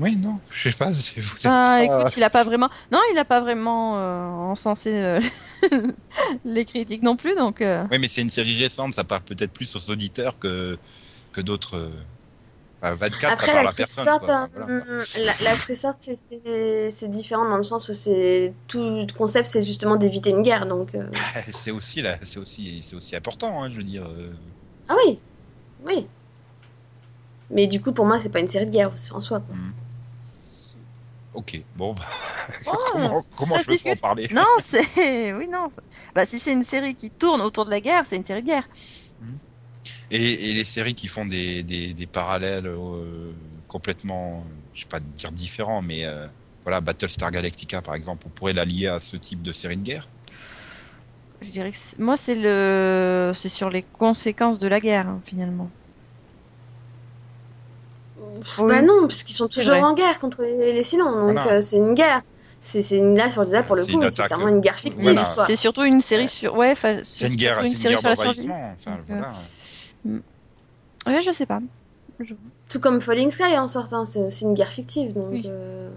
Oui, non, je sais pas, vous. êtes Ah, pas- écoute, il a pas vraiment. Non, il a pas vraiment euh, encensé euh, les critiques non plus, donc. euh, Oui, mais c'est une série récente, ça parle peut-être plus aux auditeurs que, que d'autres. Euh, Enfin, 24, ça Après, parle à la personne. Quoi. Voilà. euh, la, la c'est c'est différent dans le sens où c'est tout le concept, c'est justement d'éviter une guerre. Donc, euh, C'est aussi, là, c'est aussi, c'est aussi important, hein, je veux dire. euh. ah oui, oui. Mais du coup, pour moi, c'est pas une série de guerre en soi. quoi. Ok, bon, bah, Oh, comment, comment je peux en parler? Non, c'est. Oui, non. Bah, si c'est une série qui tourne autour de la guerre, c'est une série de guerre. Et, et les séries qui font des, des, des parallèles euh, complètement, je sais pas dire différents, mais euh, voilà, Battlestar Galactica par exemple, on pourrait la lier à ce type de série de guerre. Je dirais que c'est- moi, c'est le. C'est sur les conséquences de la guerre, hein, finalement. Oui. Bah non, parce qu'ils sont C'est toujours vrai. en guerre contre les, les Cylons, donc Voilà. euh, c'est une guerre. C'est c'est une là sur là pour le C'est coup, une c'est clairement une guerre fictive. voilà. C'est surtout une série sur. Ouais, C'est une guerre, c'est une guerre série sur la survie. Enfin, Ouais, je sais pas. Tout comme Falling Sky en sortant, c'est aussi une guerre fictive. Donc, Oui. euh,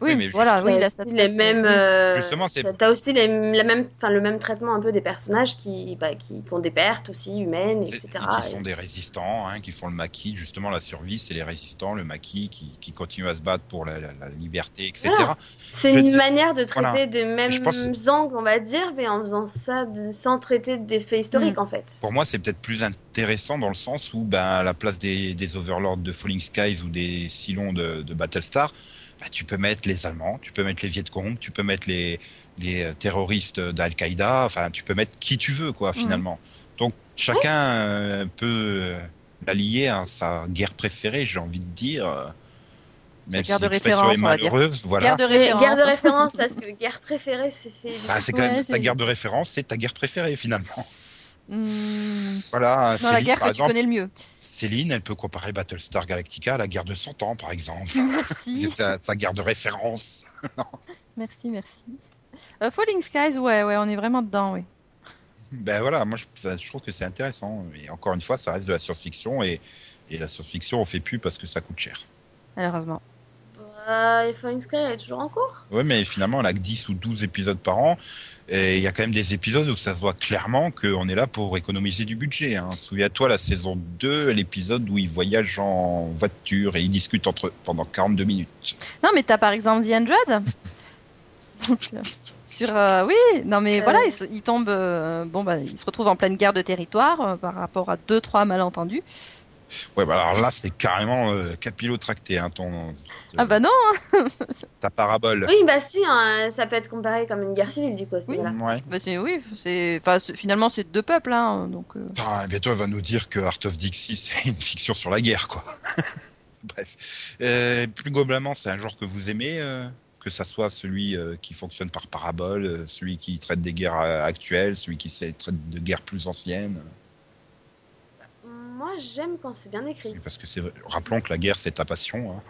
Oui, Oui, mais voilà, t'as oui, là, aussi les mêmes. euh, Justement, c'est- t'as- aussi les, la même, enfin, le même traitement un peu des personnages qui, bah, qui, qui ont des pertes aussi humaines, etc. et qui sont des résistants, hein, qui font le maquis, justement la survie, c'est les résistants, le maquis qui, qui continuent à se battre pour la, la- la liberté, etc. Voilà. C'est une dis- manière de traiter voilà. de mêmes pense- angles, on va dire, mais en faisant ça de- sans traiter des faits historiques, Mm. en fait. Pour moi, c'est peut-être plus intéressant dans le sens où, ben, à la place des, des Overlords de Falling Skies ou des Cylons de, de Battlestar, ben, tu peux mettre les Allemands, tu peux mettre les Viet Cong, tu peux mettre les, les euh, terroristes d'Al-Qaïda, enfin, tu peux mettre qui tu veux, quoi, finalement. Donc, chacun euh, peut euh, la lier à sa guerre préférée, j'ai envie de dire. Même si guerre de l'expression référence, est malheureuse, voilà. Guerre de référence. guerre de référence, parce que guerre préférée, c'est fait. Bah, c'est quand Ouais, même c'est- ta guerre de référence, c'est ta guerre préférée, finalement. Hmm, Voilà, Dans la Céline, guerre par que tu connais le mieux. Céline, elle peut comparer Battlestar Galactica à la guerre de 100 ans, par exemple. Merci. C'est sa, sa guerre de référence. Merci, merci. Euh, Falling Skies, ouais, ouais, on est vraiment dedans, oui. Ben voilà, moi je, enfin, je trouve que c'est intéressant. Et encore une fois, ça reste de la science-fiction et, et la science-fiction, on fait plus parce que ça coûte cher. Malheureusement. Et Falling Sky, elle est toujours en cours Ouais, mais finalement, on a que 10 ou 12 épisodes par an. Et il y a quand même des épisodes où ça se voit clairement qu'on est là pour économiser du budget. Hein. Souviens-toi, la saison 2, l'épisode où ils voyagent en voiture et ils discutent entre, pendant 42 minutes. Non, mais t'as par exemple The Android. Donc, euh, sur, euh, oui, non, mais Euh. voilà, il, se- il tombe, euh, bon, bah, il se retrouve en pleine guerre de territoire euh, par rapport à deux, trois malentendus. Ouais, bah alors là, c'est carrément euh, capillotracté, hein, ton, Ah bah non, ta parabole. Oui, bah si, hein, ça peut être comparé comme une guerre civile, du coup, à ce Oui. Ouais. bah, c'est oui, c'est, enfin, c'est- finalement c'est deux peuples, hein, donc. euh, Putain, bientôt, elle va nous dire que Art of Dixie, c'est une fiction sur la guerre, quoi. Bref. Euh, plus globalement, c'est un genre que vous aimez, euh, que ça soit celui euh, qui fonctionne par parabole, euh, celui qui traite des guerres euh, actuelles, celui qui traite de guerres plus anciennes? Moi, j'aime quand c'est bien écrit. Parce que c'est, rappelons que la guerre, c'est ta passion. hein.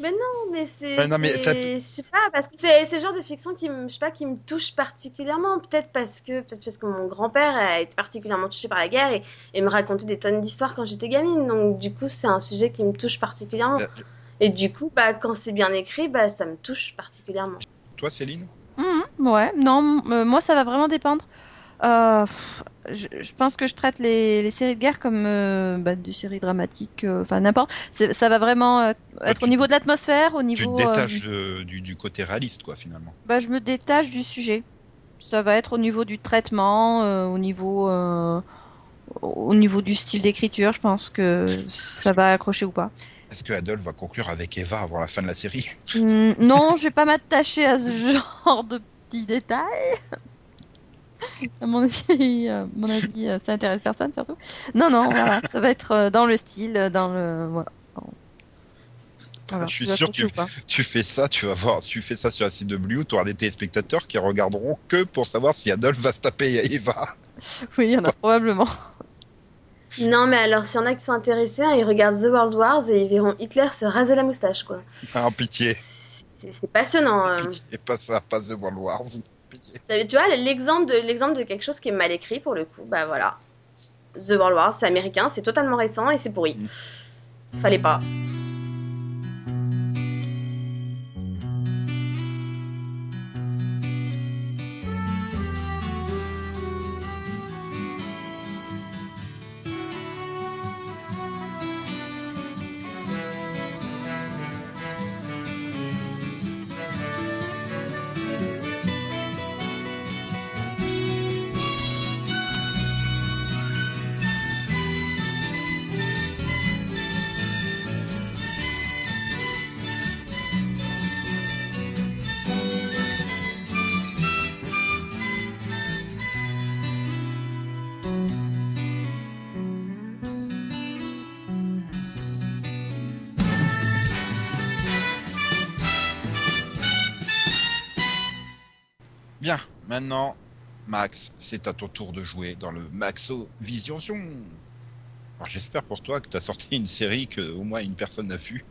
Mais non, mais c'est. Ouais, non, mais c'est- faites- Je sais pas, parce que c'est c'est le genre de fiction qui me, je sais pas, qui me touche particulièrement. Peut-être parce que, peut-être parce que mon grand-père a été particulièrement touché par la guerre et, et me racontait des tonnes d'histoires quand j'étais gamine. Donc, du coup, c'est un sujet qui me touche particulièrement. Euh, Et du coup, bah, quand c'est bien écrit, bah, ça me touche particulièrement. Toi, Céline? Mhm, ouais, non, euh, moi ça va vraiment dépendre. Euh, je, je pense que je traite les, les séries de guerre comme euh, bah, des séries dramatiques, euh, enfin n'importe. Ça va vraiment être tu au te- niveau de l'atmosphère, au Tu niveau. te euh, détaches du, du côté réaliste, quoi, finalement. bah, je me détache du sujet. Ça va être au niveau du traitement, au niveau, au niveau du style d'écriture. Je pense que ça va accrocher ou pas. Est-ce que Adolphe va conclure avec Eva avant la fin de la série? Hmm, non, je vais pas m'attacher à ce genre de petits détails. À mon avis, euh, mon avis, euh, ça intéresse personne surtout. Non, non, voilà, ça va être euh, dans le style, dans le, voilà. Voilà, je suis sûr que tu, fais ça, tu vas voir, tu fais ça sur la CW, tu auras des téléspectateurs qui regarderont que pour savoir si Adolphe va se taper Eva. Oui, il y en a probablement. Non, mais alors, s'il y en a qui sont intéressés, hein, ils regardent The World Wars et ils verront Hitler se raser la moustache, quoi. Ah, pitié. C'est c'est passionnant. hein. Pitié, pas ça, pas The World Wars. Tu vois, l'exemple de, l'exemple de quelque chose qui est mal écrit, pour le coup, bah voilà. The World Wars, c'est américain, c'est totalement récent et c'est pourri. Fallait pas. Maintenant, Max, c'est à ton tour de jouer dans le Maxo Vision. Alors j'espère pour toi que tu as sorti une série que au moins une personne n'a vue.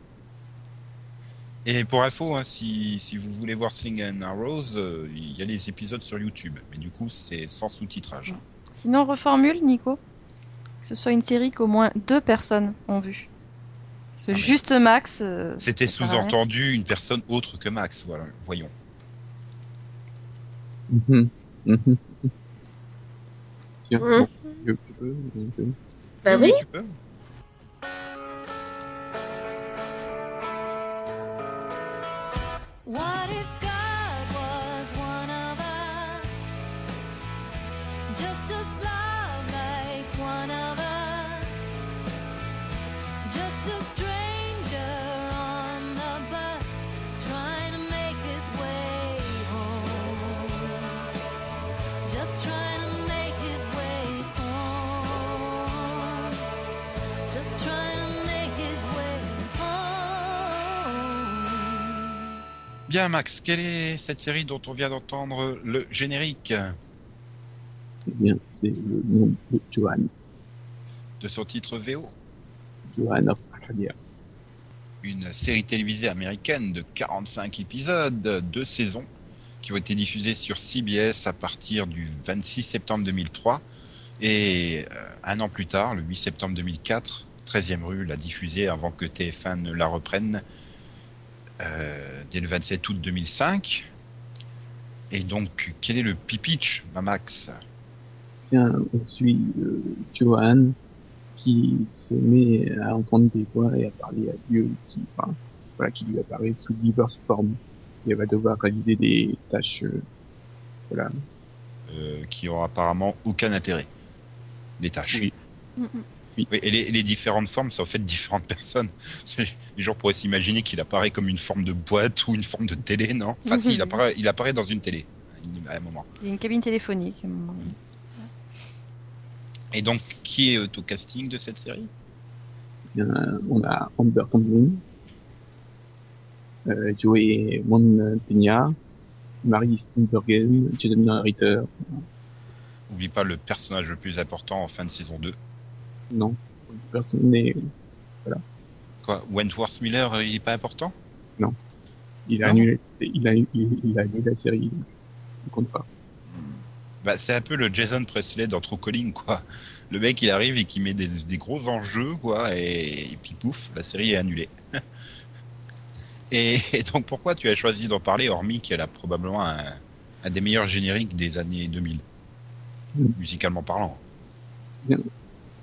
Et pour info, hein, si, si vous voulez voir Sling and Arrows, euh, il y a les épisodes sur YouTube. Mais du coup, c'est sans sous-titrage. Sinon, reformule, Nico. Que ce soit une série qu'au moins deux personnes ont vue. Parce que Ah, juste Max. euh, C'était sous-entendu une personne autre que Max, voilà, voyons. Mhm. Mhm. Tiens, Mhm. peux, peux. Bah oui. tu peux. What Bien, Max, quelle est cette série dont on vient d'entendre le générique Eh bien, c'est le nom de Johan. de son titre VO Johan of Arcadia. Une série télévisée américaine de 45 épisodes, deux saisons, qui ont été diffusées sur CBS à partir du 26 septembre 2003. Et euh, un an plus tard, le 8 septembre 2004, 13e rue l'a diffusée avant que TF1 ne la reprenne euh, dès le 27 août 2005. Et donc, quel est le pitch, ma Max Bien, on suit euh, Johan qui se met à entendre des voix et à parler à Dieu qui, enfin, voilà, qui lui apparaît sous diverses formes. Et elle va devoir réaliser des tâches, euh, voilà, euh, qui ont apparemment aucun intérêt. Des tâches. Oui. Mm, mm. Oui, et les, les différentes formes, c'est en fait différentes personnes. Les gens pourraient s'imaginer qu'il apparaît comme une forme de boîte ou une forme de télé, non? Enfin, si, il apparaît, il apparaît dans une télé à un moment. Il y a une cabine téléphonique. à un moment. Et donc, qui est au casting de cette série? Bien, on a Amber Thompson, euh, Joey Montagna, Marie Steenburgen, Jason Ritter, N'oublie pas le personnage le plus important en fin de saison 2. Non, personne n'est, Quoi Wentworth Miller, euh, il est pas important? Il a Non. annulé, il a, il, il a annulé la série, il compte pas. bah, C'est un peu le Jason Presley dans True Calling, quoi. Le mec, il arrive et qui met des, des gros enjeux, quoi, et, et puis pouf, la série est annulée. et, et donc, pourquoi tu as choisi d'en parler, hormis qu'elle a probablement un, un des meilleurs génériques des années 2000, Mm. musicalement parlant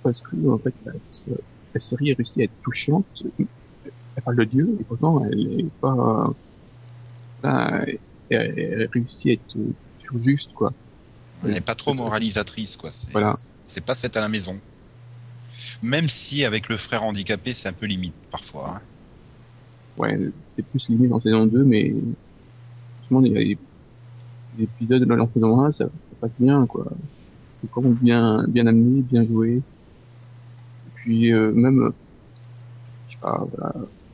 Parce que, en fait, la, la série a réussi à être touchante, elle parle de Dieu, et pourtant, elle est pas, pas- elle, elle réussit à être toujours juste, quoi. Elle n'est pas trop moralisatrice, quoi. C'est Voilà. pas cette à la maison. Même si, avec le frère handicapé, c'est un peu limite, parfois. hein. Ouais, c'est plus limite en saison 2, mais franchement, il y a des, dans saison 1, ça, ça passe bien, quoi. C'est vraiment bien, bien amené, bien joué. Puis, euh, même, je sais pas, voilà,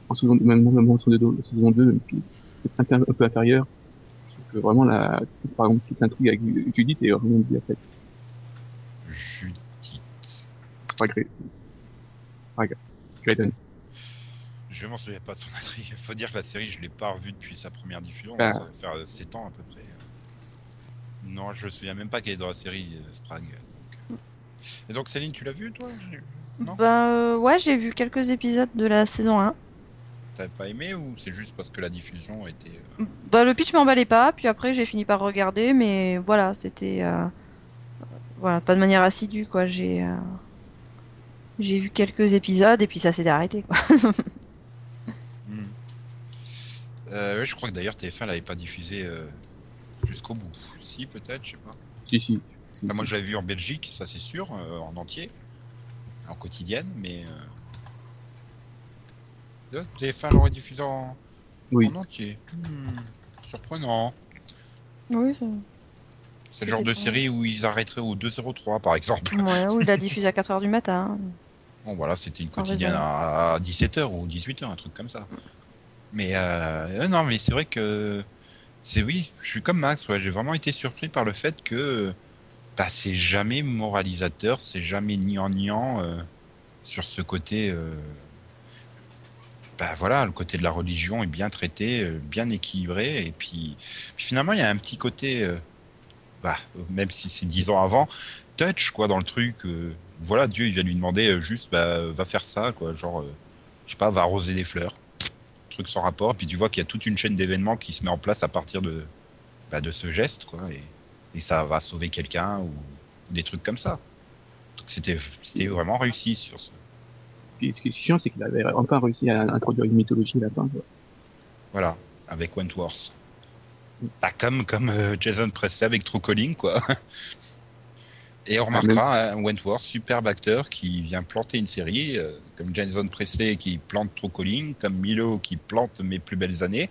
en saison, même, même en saison 2, saison 2 même qui est un peu, un peu inférieur. Que vraiment la, par exemple, toute l'intrigue avec Judith est vraiment bien faite. Judith. C'est pas grave. C'est pas grave. Graydon. Je m'en souviens pas de son intrigue. Faut dire que la série, je l'ai pas revue depuis sa première diffusion. Ah. Ça va faire euh, 7 ans à peu près. Non, je me souviens même pas qu'elle est dans la série euh, Sprague. donc, euh. Et donc, Céline, tu l'as vue, toi? Non? Bah euh, ouais, j'ai vu quelques épisodes de la saison 1. T'avais pas aimé ou c'est juste parce que la diffusion était. euh, Bah le pitch m'emballait pas, puis après j'ai fini par regarder, mais voilà, c'était euh, voilà, pas de manière assidue quoi. J'ai euh, j'ai vu quelques épisodes et puis ça s'était arrêté quoi. hmm. Euh, ouais, je crois que d'ailleurs TF1 l'avait pas diffusé euh, jusqu'au bout. Si, peut-être, je sais pas. Si, si. si, Enfin, moi, si. je l'avais vu en Belgique, ça c'est sûr, euh, en entier, en quotidienne, mais. Euh... TF1 l'aurait diffusé en, Oui. en entier. Hmm, Surprenant. Oui. C'est le genre de série où ils arrêteraient au 2.03 par exemple. Ouais, ou il l'a diffusé à 4h du matin. Bon voilà, c'était une quotidienne à 17h ou 18h, un truc comme ça. Mais euh, euh, non, mais c'est vrai que c'est oui, je suis comme Max, ouais, j'ai vraiment été surpris par le fait que c'est jamais moralisateur, c'est jamais niant euh, sur ce côté. euh, bah voilà, le côté de la religion est bien traité, euh, bien équilibré, et puis, finalement il y a un petit côté, euh, bah, même si c'est dix ans avant, touch quoi dans le truc. voilà, Dieu vient lui demander juste bah, va faire ça quoi, genre je sais pas, va arroser des fleurs, truc sans rapport. Puis tu vois qu'il y a toute une chaîne d'événements qui se met en place à partir de bah, ce geste quoi, et ça va sauver quelqu'un ou des trucs comme ça. Donc c'était c'était vraiment réussi sur ce. Puis ce qui est chiant, c'est qu'il avait enfin réussi à introduire une mythologie là-dedans. Voilà, avec Wentworth. Bah, comme comme euh, Jason Presley avec True Calling, quoi. Et on remarquera un Wentworth, superbe acteur, qui vient planter une série, euh, comme Jason Presley qui plante True Calling, comme Milo qui plante Mes plus belles années.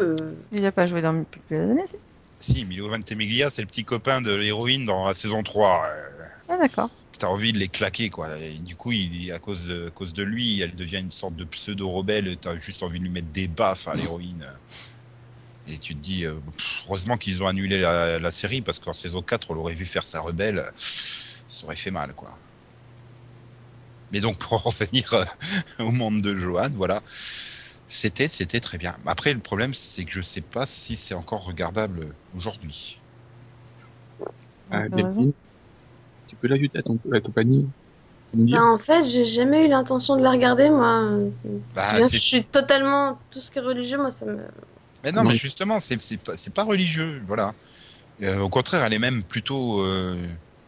Euh, Il a pas joué dans mes plus belles années, si Si, Milo Ventimiglia, c'est le petit copain de l'héroïne dans la saison 3. euh, Ah d'accord. T'as envie de les claquer, quoi. Et du coup, il, à, cause de, à cause de lui, elle devient une sorte de pseudo-rebelle. T'as juste envie de lui mettre des baffes à l'héroïne. Et tu te dis, euh, heureusement qu'ils ont annulé la, la série, parce qu'en saison 4, on l'aurait vu faire sa rebelle. Ça aurait fait mal, quoi. Mais donc, pour en revenir euh, au monde de Johan, voilà. C'était, c'était très bien. Après, le problème, c'est que je sais pas si c'est encore regardable aujourd'hui. Ah, Delphine, tu peux l'ajouter à ton, nous dire bah, en fait, j'ai jamais eu l'intention de la regarder, moi. Bah, bien je suis totalement. Tout ce qui est religieux, moi, ça me. Mais non, Non. mais justement, c'est c'est pas, c'est pas religieux, voilà. Euh, au contraire, elle est même plutôt, euh,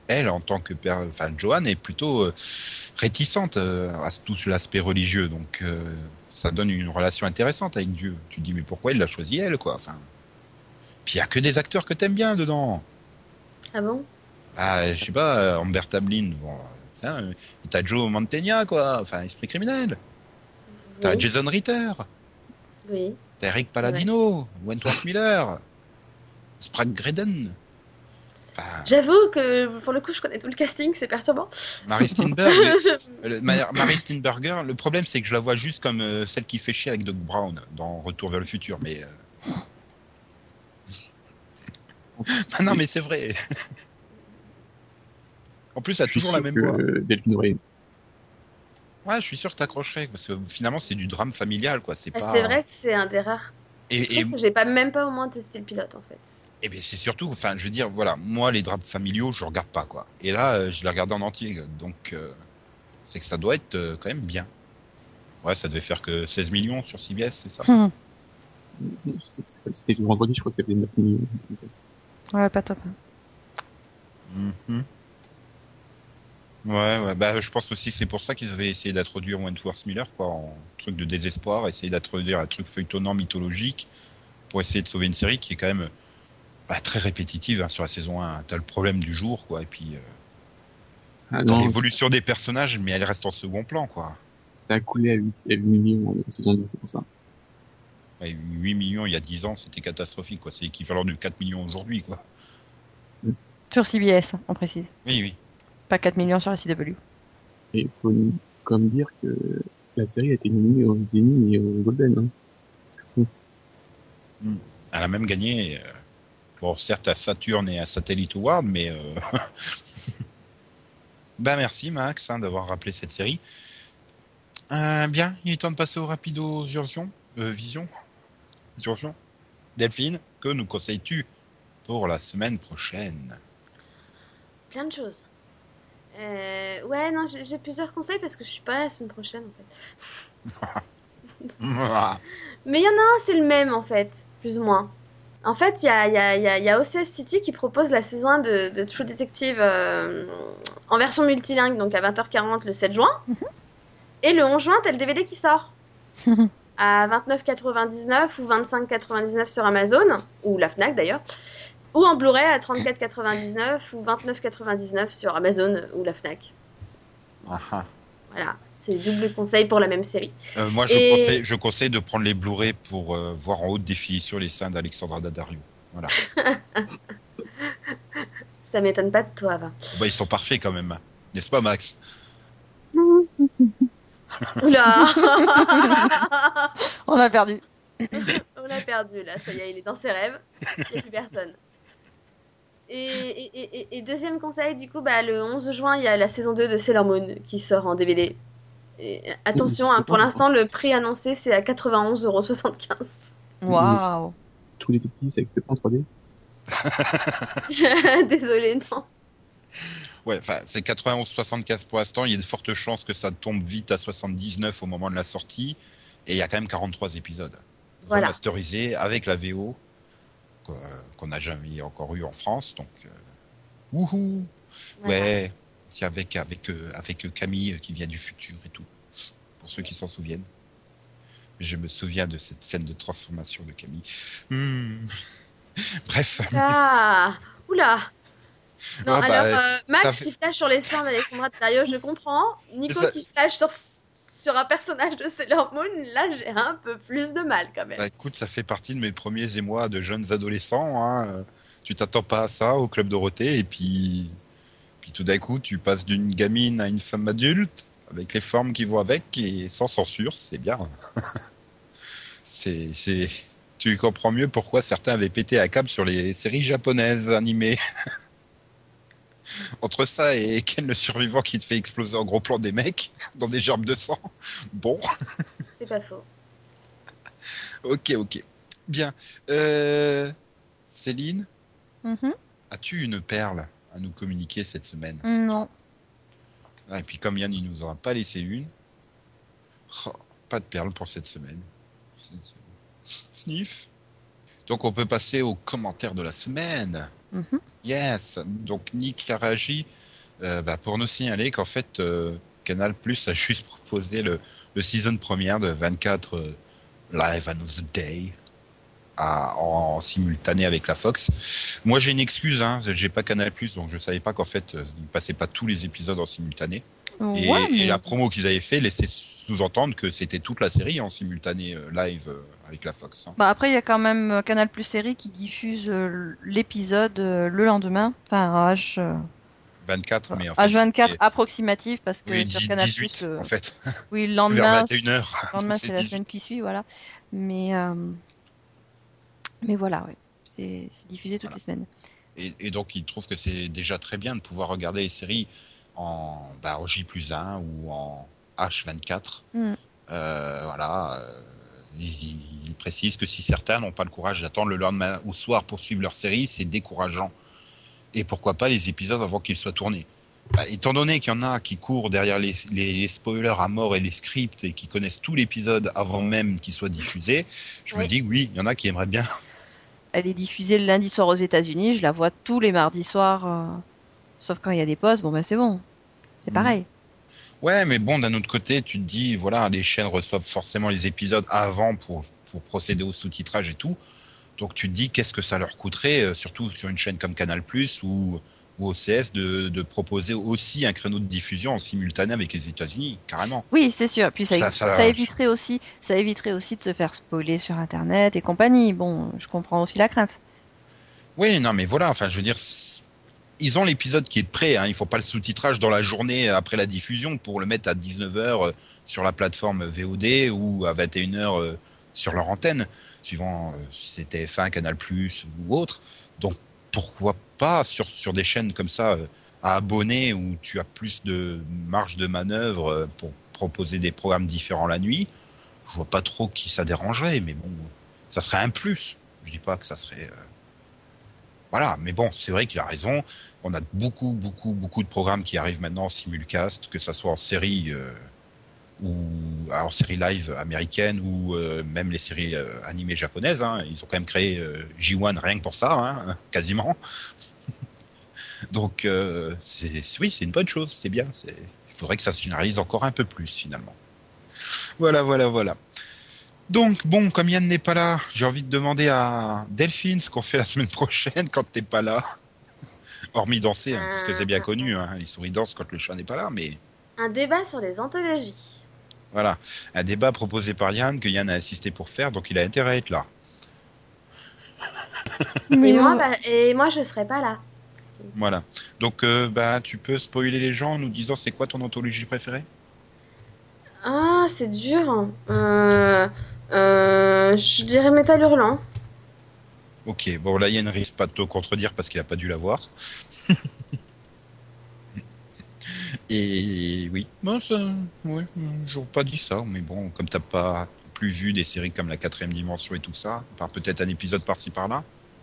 elle, en tant que père, enfin, Joanne est plutôt euh, réticente euh, à tout l'aspect religieux, donc euh, ça donne une relation intéressante avec Dieu. Tu te dis, mais pourquoi il l'a choisi elle, quoi enfin, Puis il y a que des acteurs que t'aimes bien dedans. Ah bon? Ah, je sais pas, Amber Tablin, bon, euh, t'as Joe Mantegna, quoi, enfin, esprit criminel. T'as. Jason Ritter. oui. T'as Eric Palladino, Wentworth Miller, Sprague Graydon. Enfin, J'avoue que pour le coup, je connais tout le casting, c'est perturbant. Mary Steenburgen. le- Steenburgen, le problème c'est que je la vois juste comme euh, celle qui fait chier avec Doc Brown dans Retour vers le futur, mais. euh, ah non, mais c'est vrai. en plus, elle a toujours la même voix. Ouais, je suis sûr que t'accrocherais parce que finalement c'est du drame familial, quoi. C'est Ah, pas. C'est vrai que c'est un des rares Et, et, j'ai pas même pas au moins testé le pilote en fait. Et bien c'est surtout, enfin je veux dire, voilà, moi les drames familiaux je regarde pas quoi. Et là euh, je l'ai regardé en entier, donc euh, c'est que ça doit être euh, quand même bien. Ouais, ça devait faire que 16 millions sur CBS, c'est ça. C'est- c'est- C'était le vendredi, je crois que c'était 9 millions. Ouais, pas top. Mhm. Ouais, ouais, bah je pense aussi que c'est pour ça qu'ils avaient essayé d'introduire Wentworth Miller quoi, en truc de désespoir, essayer d'introduire un truc feuilletonnant mythologique pour essayer de sauver une série qui est quand même bah, très répétitive hein, sur la saison 1. T'as le problème du jour quoi, et puis euh, Ah l'évolution des personnages, mais elle reste en second plan quoi. ça a coulé à 8, à 8 millions en saison 2, c'est pour ça. Ouais, 8 millions il y a 10 ans, c'était catastrophique. quoi. C'est l'équivalent de 4 millions aujourd'hui. quoi. Sur CBS, on précise. Oui, oui. Pas 4 millions sur la CW. Et il faut comme dire que La série a été nominée aux Emmy et aux Golden. Hein. Elle a même gagné, euh, bon, certes à Saturn et à Satellite Award, mais. euh, ben merci Max hein, d'avoir rappelé cette série. Euh, bien, il est temps de passer au rapido Ursion. Euh, vision Ursion Delphine, que nous conseilles-tu pour la semaine prochaine? Plein de choses. Euh, ouais, non, j'ai plusieurs conseils parce que je suis pas là la semaine prochaine en fait. Mais il y en a un, c'est le même en fait, plus ou moins. En fait, il y a, y, a, il y, a, il y a OCS City qui propose la saison 1 de, de True Detective euh, en version multilingue, donc à 20h40 le 7 juin. Et le 11 juin, t'as le DVD qui sort à 29,99 ou 25,99 sur Amazon, ou la Fnac d'ailleurs, ou en Blu-ray à 34,99 ou 29,99 sur Amazon ou la Fnac. Ah, ah. Voilà, c'est double conseil pour la même série. Euh, moi, je, Et- conseille, je conseille de prendre les Blu-ray pour euh, voir en haute définition les seins d'Alexandra Daddario. Voilà. Ça m'étonne pas de toi, va. Bah, ils sont parfaits quand même, n'est-ce pas, Max? Oula On a perdu. On l'a perdu là, ça y est, il est dans ses rêves. Il n'y a plus personne. Et, et- et- et- et deuxième conseil, du coup, bah, le 11 juin, il y a la saison 2 de Sailor Moon qui sort en DVD. Et attention, hein, pour l'instant, le prix annoncé, c'est à 91,75€. Waouh. Tous les petits, c'est que c'était pas en 3D. Désolé, non. Ouais, enfin, c'est 91-75 pour l'instant. Il y a de fortes chances que ça tombe vite à 79 au moment de la sortie. Et il y a quand même 43 épisodes. Voilà. Remasterisés avec la VO qu'on n'a jamais encore eu en France. Donc, euh, wouhou Voilà. Ouais, c'est avec, avec, euh, avec Camille qui vient du futur et tout. Pour ceux qui s'en souviennent. Je me souviens de cette scène de transformation de Camille. Hmm. Bref. Ah Oula Non, Ah, bah, alors, euh, Max fait- qui flash sur les seins d'Alexandra Dario, je comprends. Nico Ça- qui flash sur, sur un personnage de Sailor Moon, là, j'ai un peu plus de mal quand même. Bah, écoute, ça fait partie de mes premiers émois de jeunes adolescents. Hein. Tu t'attends pas à ça au club Dorothée et puis, puis tout d'un coup, tu passes d'une gamine à une femme adulte avec les formes qui vont avec et sans censure, c'est bien. c'est, tu comprends mieux pourquoi certains avaient pété à câble sur les séries japonaises animées. Entre ça et Ken le survivant qui te fait exploser en gros plan des mecs dans des gerbes de sang. Bon. C'est pas faux. Ok, ok. Bien. Euh, Céline, Mhm. as-tu une perle à nous communiquer cette semaine? Non. Ah, Et puis comme Yann, il nous en a pas laissé une. Oh, pas de perle pour cette semaine. Sniff. Donc on peut passer aux commentaires de la semaine. Mhm. Yes. Donc Nick a réagi euh, bah, pour nous signaler qu'en fait euh, Canal Plus a juste proposé le, le season première de 24 euh, Live Another Day à- en, en simultané avec la Fox. Moi j'ai une excuse, hein, j'ai pas Canal Plus donc je savais pas qu'en fait euh, ils passaient pas tous les épisodes en simultané. Et, Ouais, et mais- la promo qu'ils avaient fait laissait sous-entendre que c'était toute la série en simultané euh, live euh, avec la Fox. hein. Bah après, il y a quand même euh, Canal Plus Série qui diffuse l'épisode le lendemain, enfin H, euh, 24 mais en fait, H24 c'était- approximatif parce que oui, sur Canal 18 Plus, en fait. oui, le lendemain, 21h. le lendemain c'est la semaine qui suit, voilà. Mais euh, mais voilà, ouais, c'est diffusé toutes Voilà. les semaines. Et, et donc, il trouve que c'est déjà très bien de pouvoir regarder les séries en, bah, en J plus 1 ou en H24. Mm. Euh, voilà. euh, il, il précise que si certains n'ont pas le courage d'attendre le lendemain ou soir pour suivre leur série, c'est décourageant. Et pourquoi pas les épisodes avant qu'ils soient tournés Bah, Étant donné qu'il y en a qui courent derrière les, les- les spoilers à mort et les scripts et qui connaissent tout l'épisode avant même qu'il soit diffusé, je me dis oui, il y en a qui aimeraient bien Elle est diffusée le lundi soir aux États-Unis, je la vois tous les mardis soirs, euh, sauf quand il y a des pauses, bon bah c'est bon, c'est Mm. pareil. Ouais, mais bon, d'un autre côté, tu te dis, voilà, les chaînes reçoivent forcément les épisodes avant pour, pour procéder au sous-titrage et tout. Donc tu te dis, qu'est-ce que ça leur coûterait, euh, surtout sur une chaîne comme Canal ou, ou OCS, de, de proposer aussi un créneau de diffusion en simultané avec les États-Unis, carrément. Oui, c'est sûr. Puis ça, Ça- ça, ça- éviterait aussi, ça éviterait aussi de se faire spoiler sur Internet et compagnie. Bon, je comprends aussi la crainte. Oui, non, mais voilà, enfin, je veux dire, ils ont l'épisode qui est prêt. Hein. Il faut pas le sous-titrage dans la journée après la diffusion pour le mettre à 19h sur la plateforme VOD ou à 21h euh, sur leur antenne, suivant euh, si c'est TF1, Canal+, ou autre. Donc pourquoi pas sur, sur des chaînes comme ça euh, à abonner où tu as plus de marge de manœuvre euh, pour proposer des programmes différents la nuit. Je vois pas trop qui ça dérangerait, mais bon, ça serait un plus. Je dis pas que ça serait. Voilà, mais bon, c'est vrai qu'il a raison. On a beaucoup, beaucoup, beaucoup de programmes qui arrivent maintenant en simulcast, que ça soit en série euh, ou en série live américaine ou euh, même les séries euh, animées japonaises. hein. Ils ont quand même créé euh, J1 rien que pour ça, hein, quasiment. Donc, c'est oui, c'est une bonne chose, c'est bien. Il faudrait que ça se généralise encore un peu plus finalement. Voilà, voilà, voilà. Donc, bon, comme Yann n'est pas là, j'ai envie de demander à Delphine ce qu'on fait la semaine prochaine quand t'es pas là. Hormis danser, hein, parce que c'est bien connu, hein, les souris dansent quand le chat n'est pas là, mais Un débat sur les anthologies. voilà. Un débat proposé par Yann, que Yann a insisté pour faire, donc il a intérêt à être là. Mais et, moi, bah, et moi, je serai pas là. Voilà. Donc, euh, bah, tu peux spoiler les gens en nous disant c'est quoi ton anthologie préférée? Ah, c'est dur. hein. Euh, je dirais Métal Hurlant. Ok, bon là Yann risque pas de te contredire parce qu'il a pas dû la voir. Et oui, bon, ça, ouais, j'aurais pas dit ça, mais bon, comme t'as pas plus vu des séries comme la quatrième dimension et tout ça, par peut-être un épisode par-ci par-là.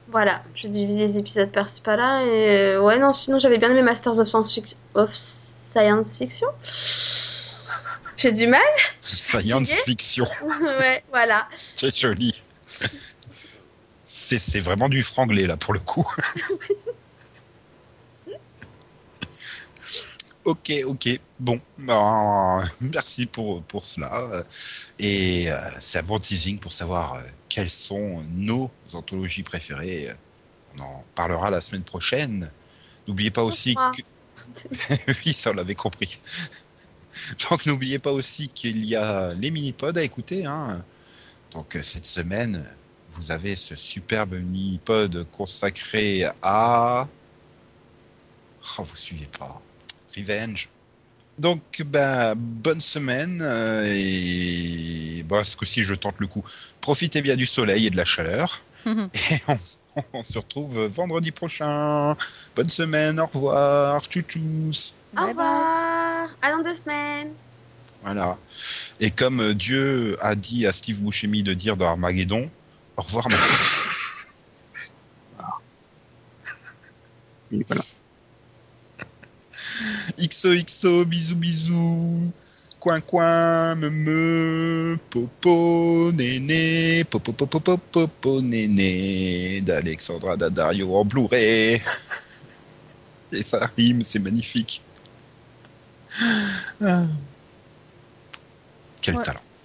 Voilà, j'ai divisé les épisodes par-ci par-là. Et euh, ouais, non, sinon j'avais bien aimé Masters of Science, of Science Fiction. J'ai du mal? Science fiction, ouais, voilà. c'est joli. C'est vraiment du franglais là pour le coup. ok, ok, bon, ben, merci pour, pour cela. Et euh, c'est un bon teasing pour savoir euh, quelles sont nos anthologies préférées. On en parlera la semaine prochaine. N'oubliez pas aussi que... oui, ça on l'avait compris. Donc n'oubliez pas aussi qu'il y a les mini-pods à écouter. Hein. Donc euh, cette semaine, vous avez ce superbe mini-pod consacré à... Oh, vous suivez pas. Revenge. Donc, ben, bonne semaine. euh, et bon, ce coup-ci, je tente le coup. Profitez bien du soleil et de la chaleur. et on, on se retrouve vendredi prochain. Bonne semaine, au revoir. Tchou-tchous. Au Bye bye. revoir. À dans deux semaines. Voilà. Et comme euh, Dieu a dit à Steve Buscemi de dire dans Armageddon, au revoir Maxime. Il est pas là. XOXO, bisous bisous. Coin coin, me me, popo, néné, popo popo popo popo, néné, d'Alexandra Daddario en Blu-ray. Et ça rime, c'est magnifique. Ah. Quel Ouais. talent.